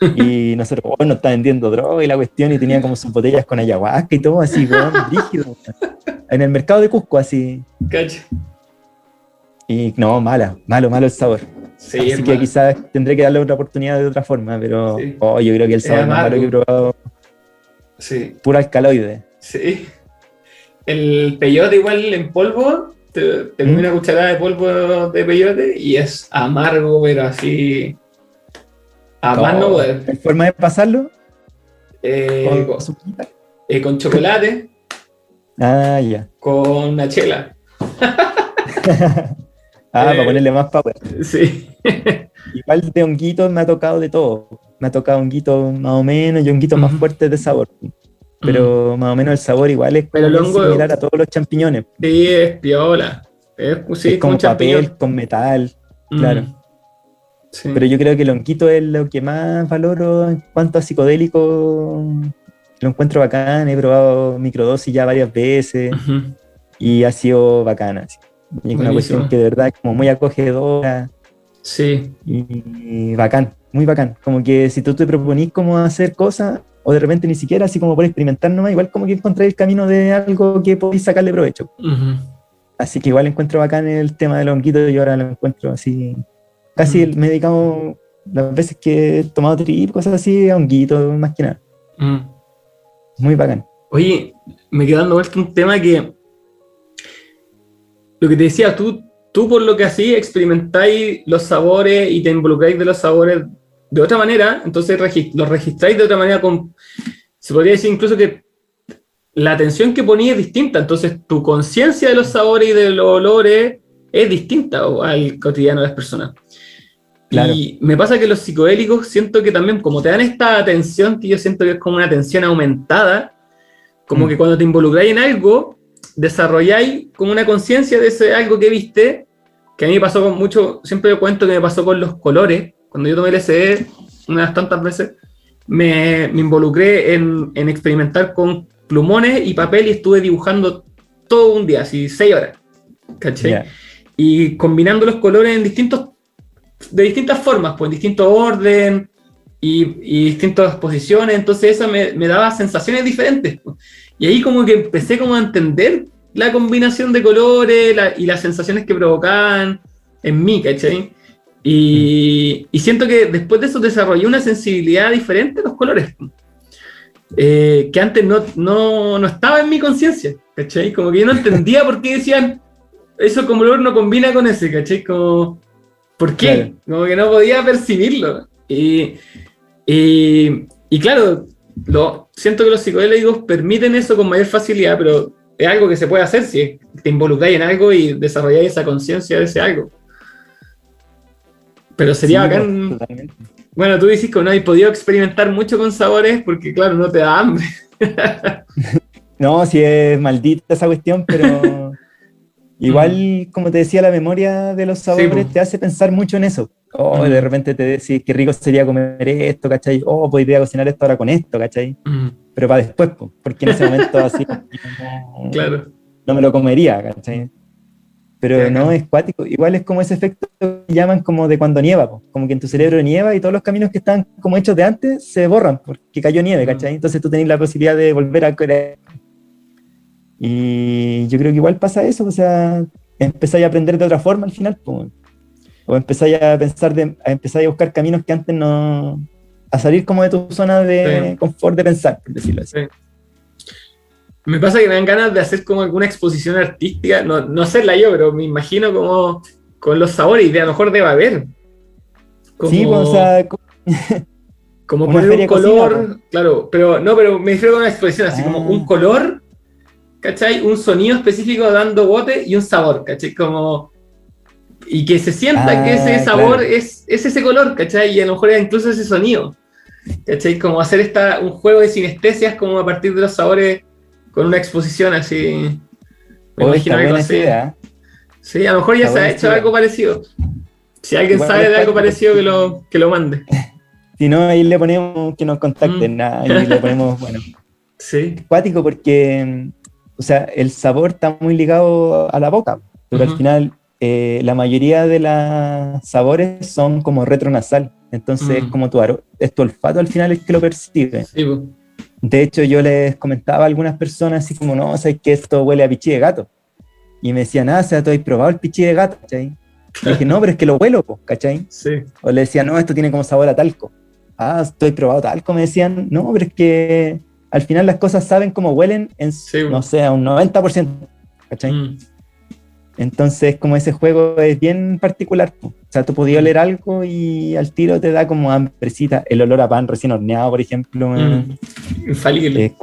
Y nosotros, oh, nos está vendiendo droga y la cuestión, y tenía como sus botellas con ayahuasca y todo así, weón, rígido. En el mercado de Cusco, así. Cacha. Y no, mala, malo, malo el sabor. Sí, Así que malo. quizás tendré que darle otra oportunidad de otra forma, pero Sí. oh, yo creo que el sabor Es más malo que he probado, Sí, puro alcaloide. sí. El peyote igual en polvo, te, te ¿Mm? una cucharada de polvo de peyote y es amargo, pero así... A más no poder. ¿Hay forma de pasarlo? Eh, Con eh, con chocolate, Ah, ya. con una chela. Ah, Eh. para ponerle más power. Sí. Igual de honguitos me ha tocado de todo. Me ha tocado honguitos más o menos y honguitos más Ujú. fuertes de sabor. Pero más o menos el sabor igual es Pero hongo- similar a todos los champiñones. Sí, es piola. Es, sí, es como papel con metal. Mm. claro. Sí. Pero yo creo que el honguito es lo que más valoro en cuanto a psicodélico. Lo encuentro bacán. He probado microdosis ya varias veces Ujú. y ha sido bacana. Y es una cuestión que de verdad es como muy acogedora Sí. y bacán. muy bacán. Como que si tú te proponís cómo hacer cosas, o de repente ni siquiera, así como por experimentar nomás, igual como que encontrar el camino de algo que podéis sacarle provecho. Ujú. Así que igual encuentro bacán el tema del honguito y ahora lo encuentro así. Casi Mm. me he dedicado las veces que he tomado trip, cosas así, a honguito, más que nada. Mm. Muy bacán. Oye, me quedando vuelta un tema que. Lo que te decía, tú, tú por lo que así experimentáis los sabores y te involucráis de los sabores de otra manera, entonces los registráis de otra manera. Con, se podría decir incluso que la atención que ponías es distinta, entonces tu conciencia de los sabores y de los olores es distinta al cotidiano de las personas. Claro. Y me pasa que los psicodélicos siento que también, como te dan esta atención, que yo siento que es como una atención aumentada, como Mm. que cuando te involucráis en algo, desarrolláis como una conciencia de ese algo que viste, que a mí me pasó con mucho, siempre cuento que me pasó con los colores, cuando yo tomé LSD unas tantas veces, me, me involucré en, en experimentar con plumones y papel y estuve dibujando todo un día, así seis horas, ¿cachai? Y combinando los colores en distintos, de distintas formas, pues en distinto orden y, y distintas posiciones, entonces eso me, me daba sensaciones diferentes. pues. Y ahí como que empecé como a entender la combinación de colores la- y las sensaciones que provocaban en mí, ¿cachai? Y, y siento que después de eso desarrollé una sensibilidad diferente a los colores, eh, que antes no, no, no estaba en mi conciencia, ¿cachai? Como que yo no entendía por qué decían, eso como olor no combina con ese, ¿cachai? Como, ¿por qué? Claro. Como que no podía percibirlo. Y, y, y claro, lo, siento que los psicodélicos permiten eso con mayor facilidad, pero es algo que se puede hacer si te involucráis en algo y desarrolláis esa conciencia de ese algo. Pero sería Sí, bacán. totalmente. Bueno, tú dices que no has podido experimentar mucho con sabores porque, claro, no te da hambre. No, si es maldita esa cuestión, pero igual, como te decía, la memoria de los sabores pues. te hace pensar mucho en eso. Oh, Mm. de repente te decís qué rico sería comer esto, ¿cachai? Oh, podría cocinar esto ahora con esto, ¿cachai? Pero para después, po, porque en ese momento así no, Claro. no me lo comería, ¿cachai? Pero no es cuático. Igual es como ese efecto que llaman como de cuando nieva, po. como que en tu cerebro nieva y todos los caminos que están como hechos de antes se borran porque cayó nieve, Mm. ¿cachai? Entonces tú tenés la posibilidad de volver a creer. Y yo creo que igual pasa eso, o sea, empezáis a aprender de otra forma al final, po. o empezáis a pensar, de, a empezar a buscar caminos que antes no. a salir como de tu zona de Sí. confort de pensar, por decirlo así. Sí. Me pasa que me dan ganas de hacer como alguna exposición artística, no, no hacerla yo, pero me imagino como con los sabores y a lo mejor debe haber. Como, Sí, pues, o sea, co- como una poner un de cocina, color, claro, pero no, pero me refiero a una exposición así como Ah. un color, ¿cachai? Un sonido específico dando bote y un sabor, ¿cachai? Como y que se sienta Ah, que ese sabor claro. es, es ese color, ¿cachai? Y a lo mejor incluso ese sonido, ¿cachai? Como hacer esta, un juego de sinestesias como a partir de los sabores con una exposición así. Me oh, imagino algo así. idea. Sí, a lo mejor ya Está se ha hecho idea. algo parecido. Si alguien Igual sabe de algo parecido, que lo, que lo mande. Si no, ahí le ponemos que nos contacten, Mm. nada, ahí le ponemos, bueno, Sí. acuático porque, o sea, el sabor está muy ligado a la boca, pero al final eh, la mayoría de los sabores son como retronasal, entonces Mm. como tu, es tu olfato al final el que lo percibe. Sí, pues. De hecho, yo les comentaba a algunas personas así como, no, sabes que esto huele a pichí de gato. Y me decían, ah, o sea, ¿tú has probado el pichí de gato? ¿cachai? Y dije, no, pero es que lo huelo, po, ¿cachai? Sí. O le decían, no, esto tiene como sabor a talco. Ah, estoy probado talco, me decían. No, pero es que al final las cosas saben cómo huelen en, Sí. no sé, a un 90%. ¿Cachai? Mm. Entonces, como ese juego es bien particular. O sea, tú podías oler algo y al tiro te da como hambrecita. El olor a pan recién horneado, por ejemplo. Mm. Infalible. eh,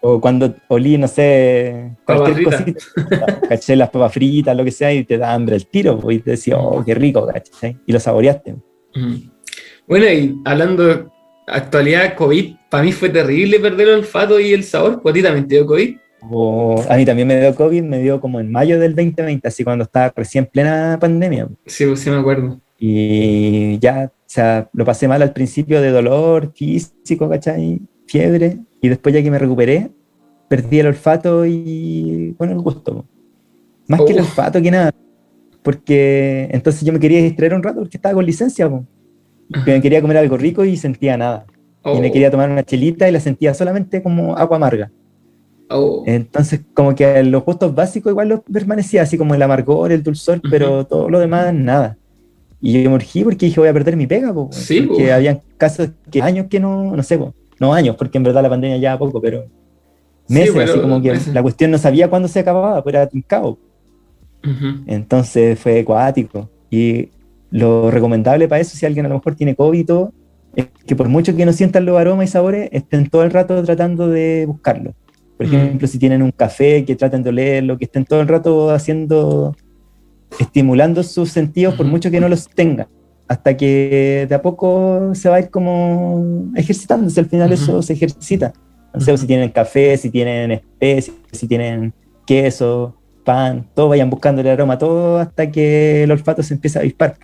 o cuando olí, no sé, cualquier cosita, caché las papas fritas, lo que sea, y te da hambre el tiro, y te decía, oh, qué rico, ¿cachai? Y lo saboreaste. Mm. Bueno, y hablando actualidad, COVID, para mí fue terrible perder el olfato y el sabor. ¿Pues a ti también te dio COVID? A mí también me dio COVID, me dio como en mayo del 2020, así cuando estaba recién plena pandemia. Sí, pues sí me acuerdo. Y ya, o sea, lo pasé mal al principio de dolor físico, ¿cachai? Fiebre. Y después ya que me recuperé, perdí el olfato y, bueno, el gusto. Más que el Oh. olfato que nada. Porque entonces yo me quería distraer un rato porque estaba con licencia. po. Que me quería comer algo rico y sentía nada. Y me Oh, quería tomar una chelita y la sentía solamente como agua amarga. oh. Entonces, como que los gustos básicos igual los permanecía, así como el amargor, el dulzor, Ujú. pero todo lo demás, nada. Y yo me urgí porque dije, voy a perder mi pega, po, Sí, porque po. habían casos que años que no, no sé, po, no años, porque en verdad la pandemia ya poco, pero Sí, meses, pero así como que meses. la cuestión no sabía cuándo se acababa, pues era tincado. Ujú. Entonces fue acuático. Y lo recomendable para eso, si alguien a lo mejor tiene COVID y todo, es que por mucho que no sientan los aromas y sabores, estén todo el rato tratando de buscarlo. Por Mm. ejemplo, si tienen un café, que traten de olerlo, que estén todo el rato haciendo, estimulando sus sentidos, por mucho que no los tengan, hasta que de a poco se va a ir como ejercitándose, al final eso se ejercita. No sé, si tienen café, si tienen especies, si tienen queso, pan, todo vayan buscando el aroma, todo hasta que el olfato se empieza a avispar.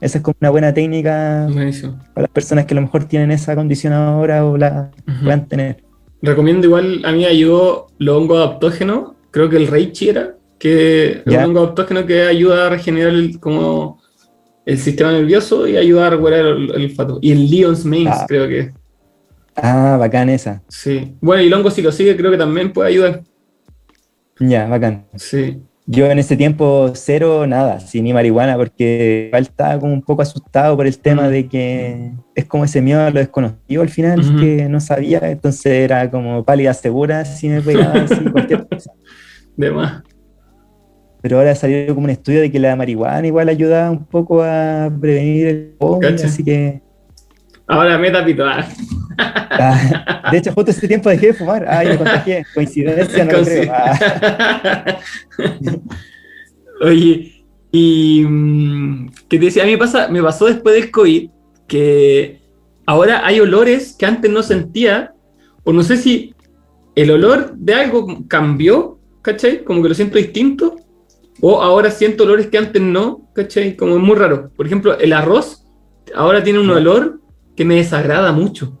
Esa es como una buena técnica Buenísimo. para las personas que a lo mejor tienen esa condición ahora o la puedan tener. Recomiendo igual, a mí ayudó los hongos adaptógenos, creo que el Reichi era, que es un hongo adaptógeno que ayuda a regenerar el, como el sistema nervioso y ayuda a recuperar el, el olfato. Y el Leon's Mains, Ah. creo que. Ah, bacán esa. Sí. Bueno, y el hongo sigue creo que también puede ayudar. Ya, bacán. Sí. Yo en ese tiempo cero, nada, sin ni marihuana, porque igual estaba como un poco asustado por el tema Mm. de que es como ese miedo a lo desconocido al final, Ujú. que no sabía, entonces era como pálida segura si me pegaba así cualquier cosa. De más. Pero ahora salió como un estudio de que la marihuana igual ayuda un poco a prevenir el COVID, así que... Ahora meta pito. ah. ah, de hecho, justo ese tiempo dejé de fumar. Ay, me contagié. Coincidencia, no lo creo. Ah, Oye, y mm, que te decía, a mí pasa, me pasó después del COVID que ahora hay olores que antes no sentía, o no sé si el olor de algo cambió, ¿cachai? Como que lo siento distinto, o ahora siento olores que antes no, ¿cachai? Como es muy raro. Por ejemplo, el arroz ahora tiene un olor que me desagrada mucho.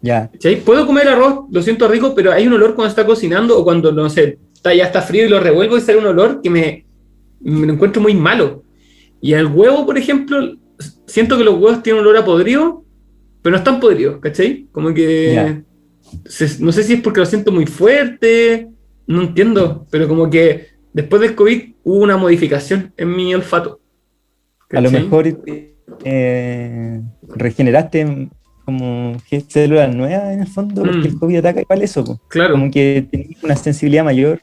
ya, ¿Cachai? Puedo comer arroz, lo siento rico, pero hay un olor cuando está cocinando o cuando, no sé, está, ya está frío y lo revuelvo y sale un olor que me, me lo encuentro muy malo. Y el huevo, por ejemplo, siento que los huevos tienen un olor a podrido, pero no están podridos, ¿cachai? Como que... Ya. se- no sé si es porque lo siento muy fuerte, no entiendo, pero como que después del COVID hubo una modificación en mi olfato. a lo mejor eh, regeneraste como células nuevas en el fondo, porque Mm. el COVID ataca igual eso, po. Claro. como que tenés una sensibilidad mayor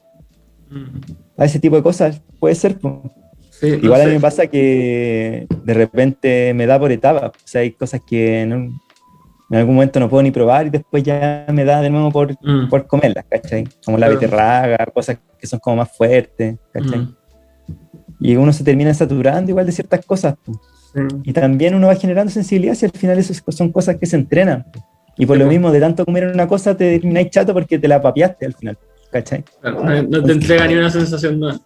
Mm, a ese tipo de cosas, puede ser. po. sí, no Igual a mí me pasa que de repente me da por etapas, o sea, hay cosas que en algún momento no puedo ni probar y después ya me da de nuevo por, Mm, por comerlas, ¿cachai? Como la beterraga, cosas que son como más fuertes, ¿cachai? mm, Y uno se termina saturando igual de ciertas cosas. po. Sí. Y también uno va generando sensibilidad si al final eso es- son cosas que se entrenan. Y por Sí, lo po. mismo, de tanto comer una cosa, te termináis chato porque te la papiaste al final, ¿cachai? Claro, no, no te entrega ni una sensación nueva.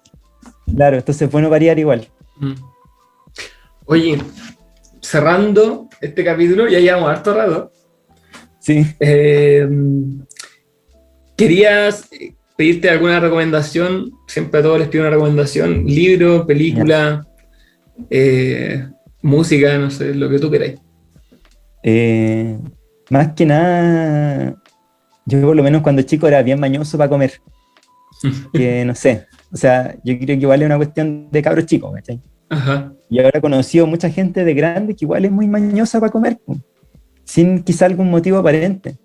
Claro, entonces es bueno variar igual. Mm. Oye, cerrando este capítulo, ya llevamos harto rato. Sí. eh, ¿Querías eh, pedirte alguna recomendación? Siempre a todos les pido una recomendación: libro, película, eh, música, no sé, lo que tú queráis. Eh, más que nada, yo por lo menos cuando chico era bien mañoso para comer. Que no sé. O sea, yo creo que igual es una cuestión de cabros chicos, ¿cachai? Ajá. Y ahora he conocido mucha gente de grande que igual es muy mañosa para comer, sin quizá algún motivo aparente.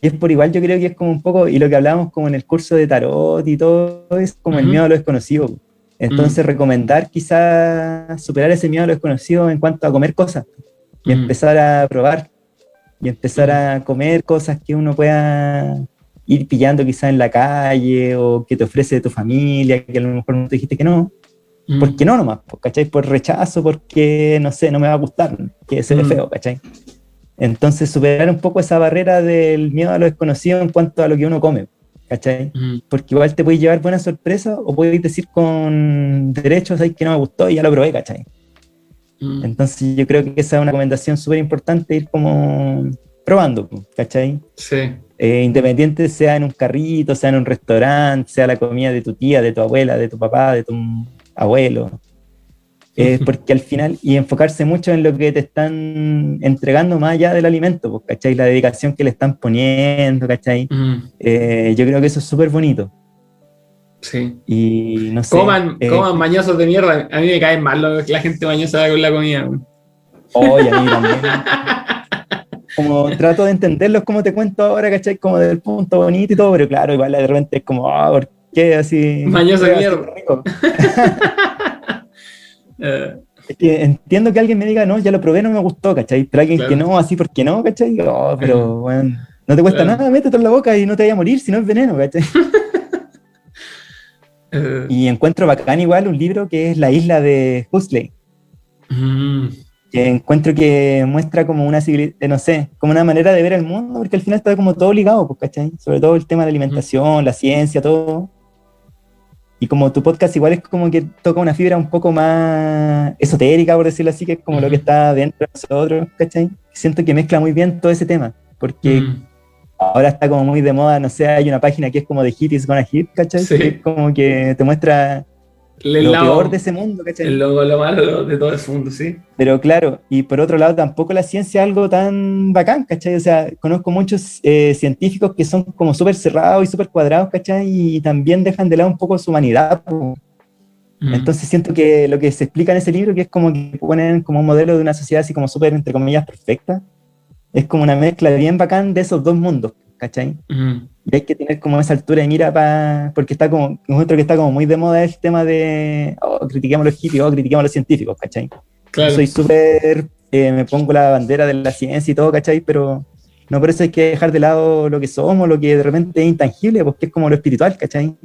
Y es por igual, yo creo que es como un poco, y lo que hablábamos como en el curso de tarot y todo, es como el miedo a lo desconocido. Entonces, recomendar quizá superar ese miedo a lo desconocido en cuanto a comer cosas y Ujú. empezar a probar y empezar a comer cosas que uno pueda ir pillando quizá en la calle o que te ofrece tu familia, que a lo mejor no te dijiste que no. Mm. ¿Por qué no nomás? po, ¿Cachai? Por rechazo, porque, no sé, no me va a gustar, que se ve Mm. feo, ¿cachai? Entonces, superar un poco esa barrera del miedo a lo desconocido en cuanto a lo que uno come, ¿cachai? Mm. Porque igual te puedes llevar buenas sorpresas o puedes decir con derechos, que no me gustó y ya lo probé, ¿cachai? Mm. Entonces, yo creo que esa es una recomendación súper importante, ir como probando, ¿cachai? Sí. Eh, independiente sea en un carrito, sea en un restaurante, sea la comida de tu tía, de tu abuela, de tu papá, de tu abuelo. eh, porque al final, y enfocarse mucho en lo que te están entregando más allá del alimento, pues, ¿cachai? La dedicación que le están poniendo, ¿cachai? Eh, yo creo que eso es súper bonito. Sí. Y no sé. Coman, eh, coman mañosos de mierda. A mí me caen mal lo que la gente mañosa con la comida. Oye, a mí también. Como trato de entenderlos como te cuento ahora, ¿cachai? Como del punto bonito y todo, pero claro, igual de repente es como, ah, ¿por qué así? Mañoso de mierda. rico? Eh, entiendo que alguien me diga, no, ya lo probé, no me gustó, ¿cachai? Pero alguien Claro. que no, así, ¿por qué no, cachai? Oh, pero, bueno, no te cuesta Claro. nada, métete en la boca y no te vaya a morir si no es veneno, ¿cachai? eh, Y encuentro bacán igual un libro que es La isla de Huxley, mm, que encuentro que muestra como una, eh, no sé, como una manera de ver el mundo, porque al final está como todo ligado, pues, ¿cachai? Sobre todo el tema de alimentación, la ciencia, todo. Y como tu podcast igual es como que toca una fibra un poco más esotérica, por decirlo así, que es como lo que está dentro de nosotros, ¿cachai? Siento que mezcla muy bien todo ese tema, porque mm. ahora está como muy de moda, no sé, hay una página que es como de Hit is Gonna Hit, ¿cachai? Sí. Que es como que te muestra El lo lado- peor de ese mundo, ¿cachai? logo, lo malo de todo el mundo, sí. Pero claro, y por otro lado, tampoco la ciencia es algo tan bacán, ¿cachai? O sea, conozco muchos eh, científicos que son como súper cerrados y súper cuadrados, ¿cachai? Y también dejan de lado un poco su humanidad. po. Mm. Entonces siento que lo que se explica en ese libro, que es como que ponen como un modelo de una sociedad así como súper, entre comillas, perfecta, es como una mezcla bien bacán de esos dos mundos, ¿cachai? Y hay que tener como esa altura de mira para. Porque está como. Encuentro que está como muy de moda el tema de. Oh, critiquemos a los hippies, oh, critiquemos a los científicos, ¿cachai? claro. Soy súper. eh, me pongo la bandera de la ciencia y todo, ¿cachai? Pero no por eso hay que dejar de lado lo que somos, lo que de repente es intangible, porque es como lo espiritual, ¿cachai?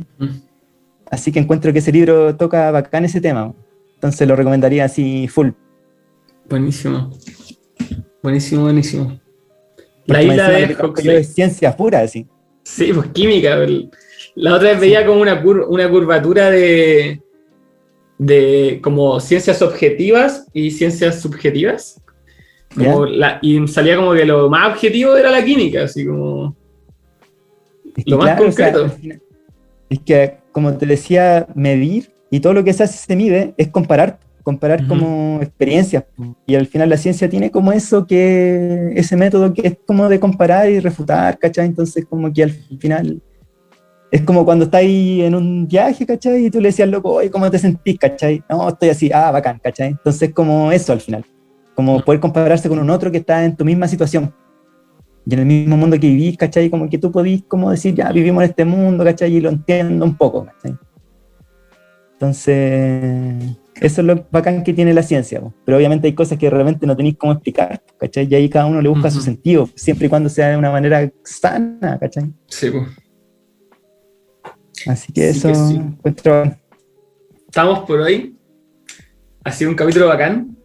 Así que encuentro que ese libro toca bacán ese tema. Entonces lo recomendaría así full. Buenísimo. Buenísimo, buenísimo. La isla de Huxley. es ciencia pura, así. Sí, pues química. La otra vez veía como una, cur- una curvatura de, de como ciencias objetivas y ciencias subjetivas. Como la- y salía como que lo más objetivo era la química, así como... Es que Lo más claro, o sea, concreto. es que, como te decía, medir y todo lo que se hace se mide es comparar, comparar Ujú. como experiencias. Y al final la ciencia tiene como eso que, ese método que es como de comparar y refutar, ¿cachai? Entonces como que al final es como cuando estás ahí en un viaje, ¿cachai? Y tú le decías, loco, oye, ¿cómo te sentís, cachai? No, estoy así, ah, bacán, ¿cachai? Entonces como eso al final, como poder compararse con un otro que está en tu misma situación y en el mismo mundo que vivís, ¿cachai? Como que tú podís como decir, ya vivimos en este mundo, ¿cachai? Y lo entiendo un poco, ¿cachai? Entonces, eso es lo bacán que tiene la ciencia, po. pero obviamente hay cosas que realmente no tenéis cómo explicar, ¿cachai? Y ahí cada uno le busca su Ujú. sentido, siempre y cuando sea de una manera sana, ¿cachai? Sí, pues. Así que Sí eso que sí. encuentro- estamos por hoy. Ha sido un capítulo bacán.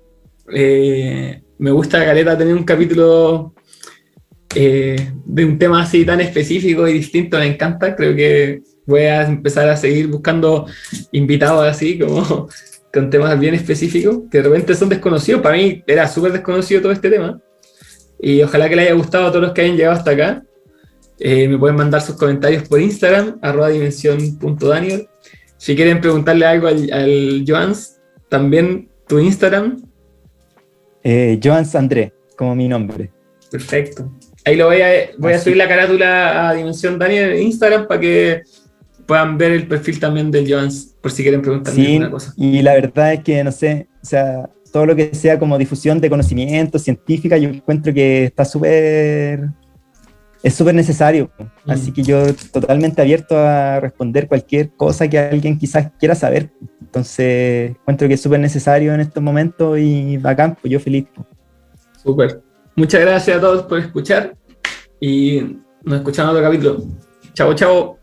Eh, me gusta, Caleta, tener un capítulo eh, de un tema así tan específico y distinto. Me encanta. Creo que voy a empezar a seguir buscando invitados así, como con temas bien específicos, que de repente son desconocidos. Para mí era súper desconocido todo este tema. Y ojalá que les haya gustado a todos los que hayan llegado hasta acá. Eh, me pueden mandar sus comentarios por Instagram, arroba dimensión.daniel. Si quieren preguntarle algo al, al Joans, también tu Instagram. eh, Joans André, como mi nombre. Perfecto. Ahí lo voy a, voy a subir la carátula a Dimensión Daniel en Instagram para que puedan ver el perfil también del Joans, por si quieren preguntarle Sí, alguna cosa. y la verdad es que, no sé, o sea, todo lo que sea como difusión de conocimiento científica, yo encuentro que está súper, es súper necesario. Mm. Así que yo totalmente abierto a responder cualquier cosa que alguien quizás quiera saber. Entonces, encuentro que es súper necesario en estos momentos y bacán, pues yo feliz. Súper. Muchas gracias a todos por escuchar y nos escuchamos en otro capítulo. Chao, chao.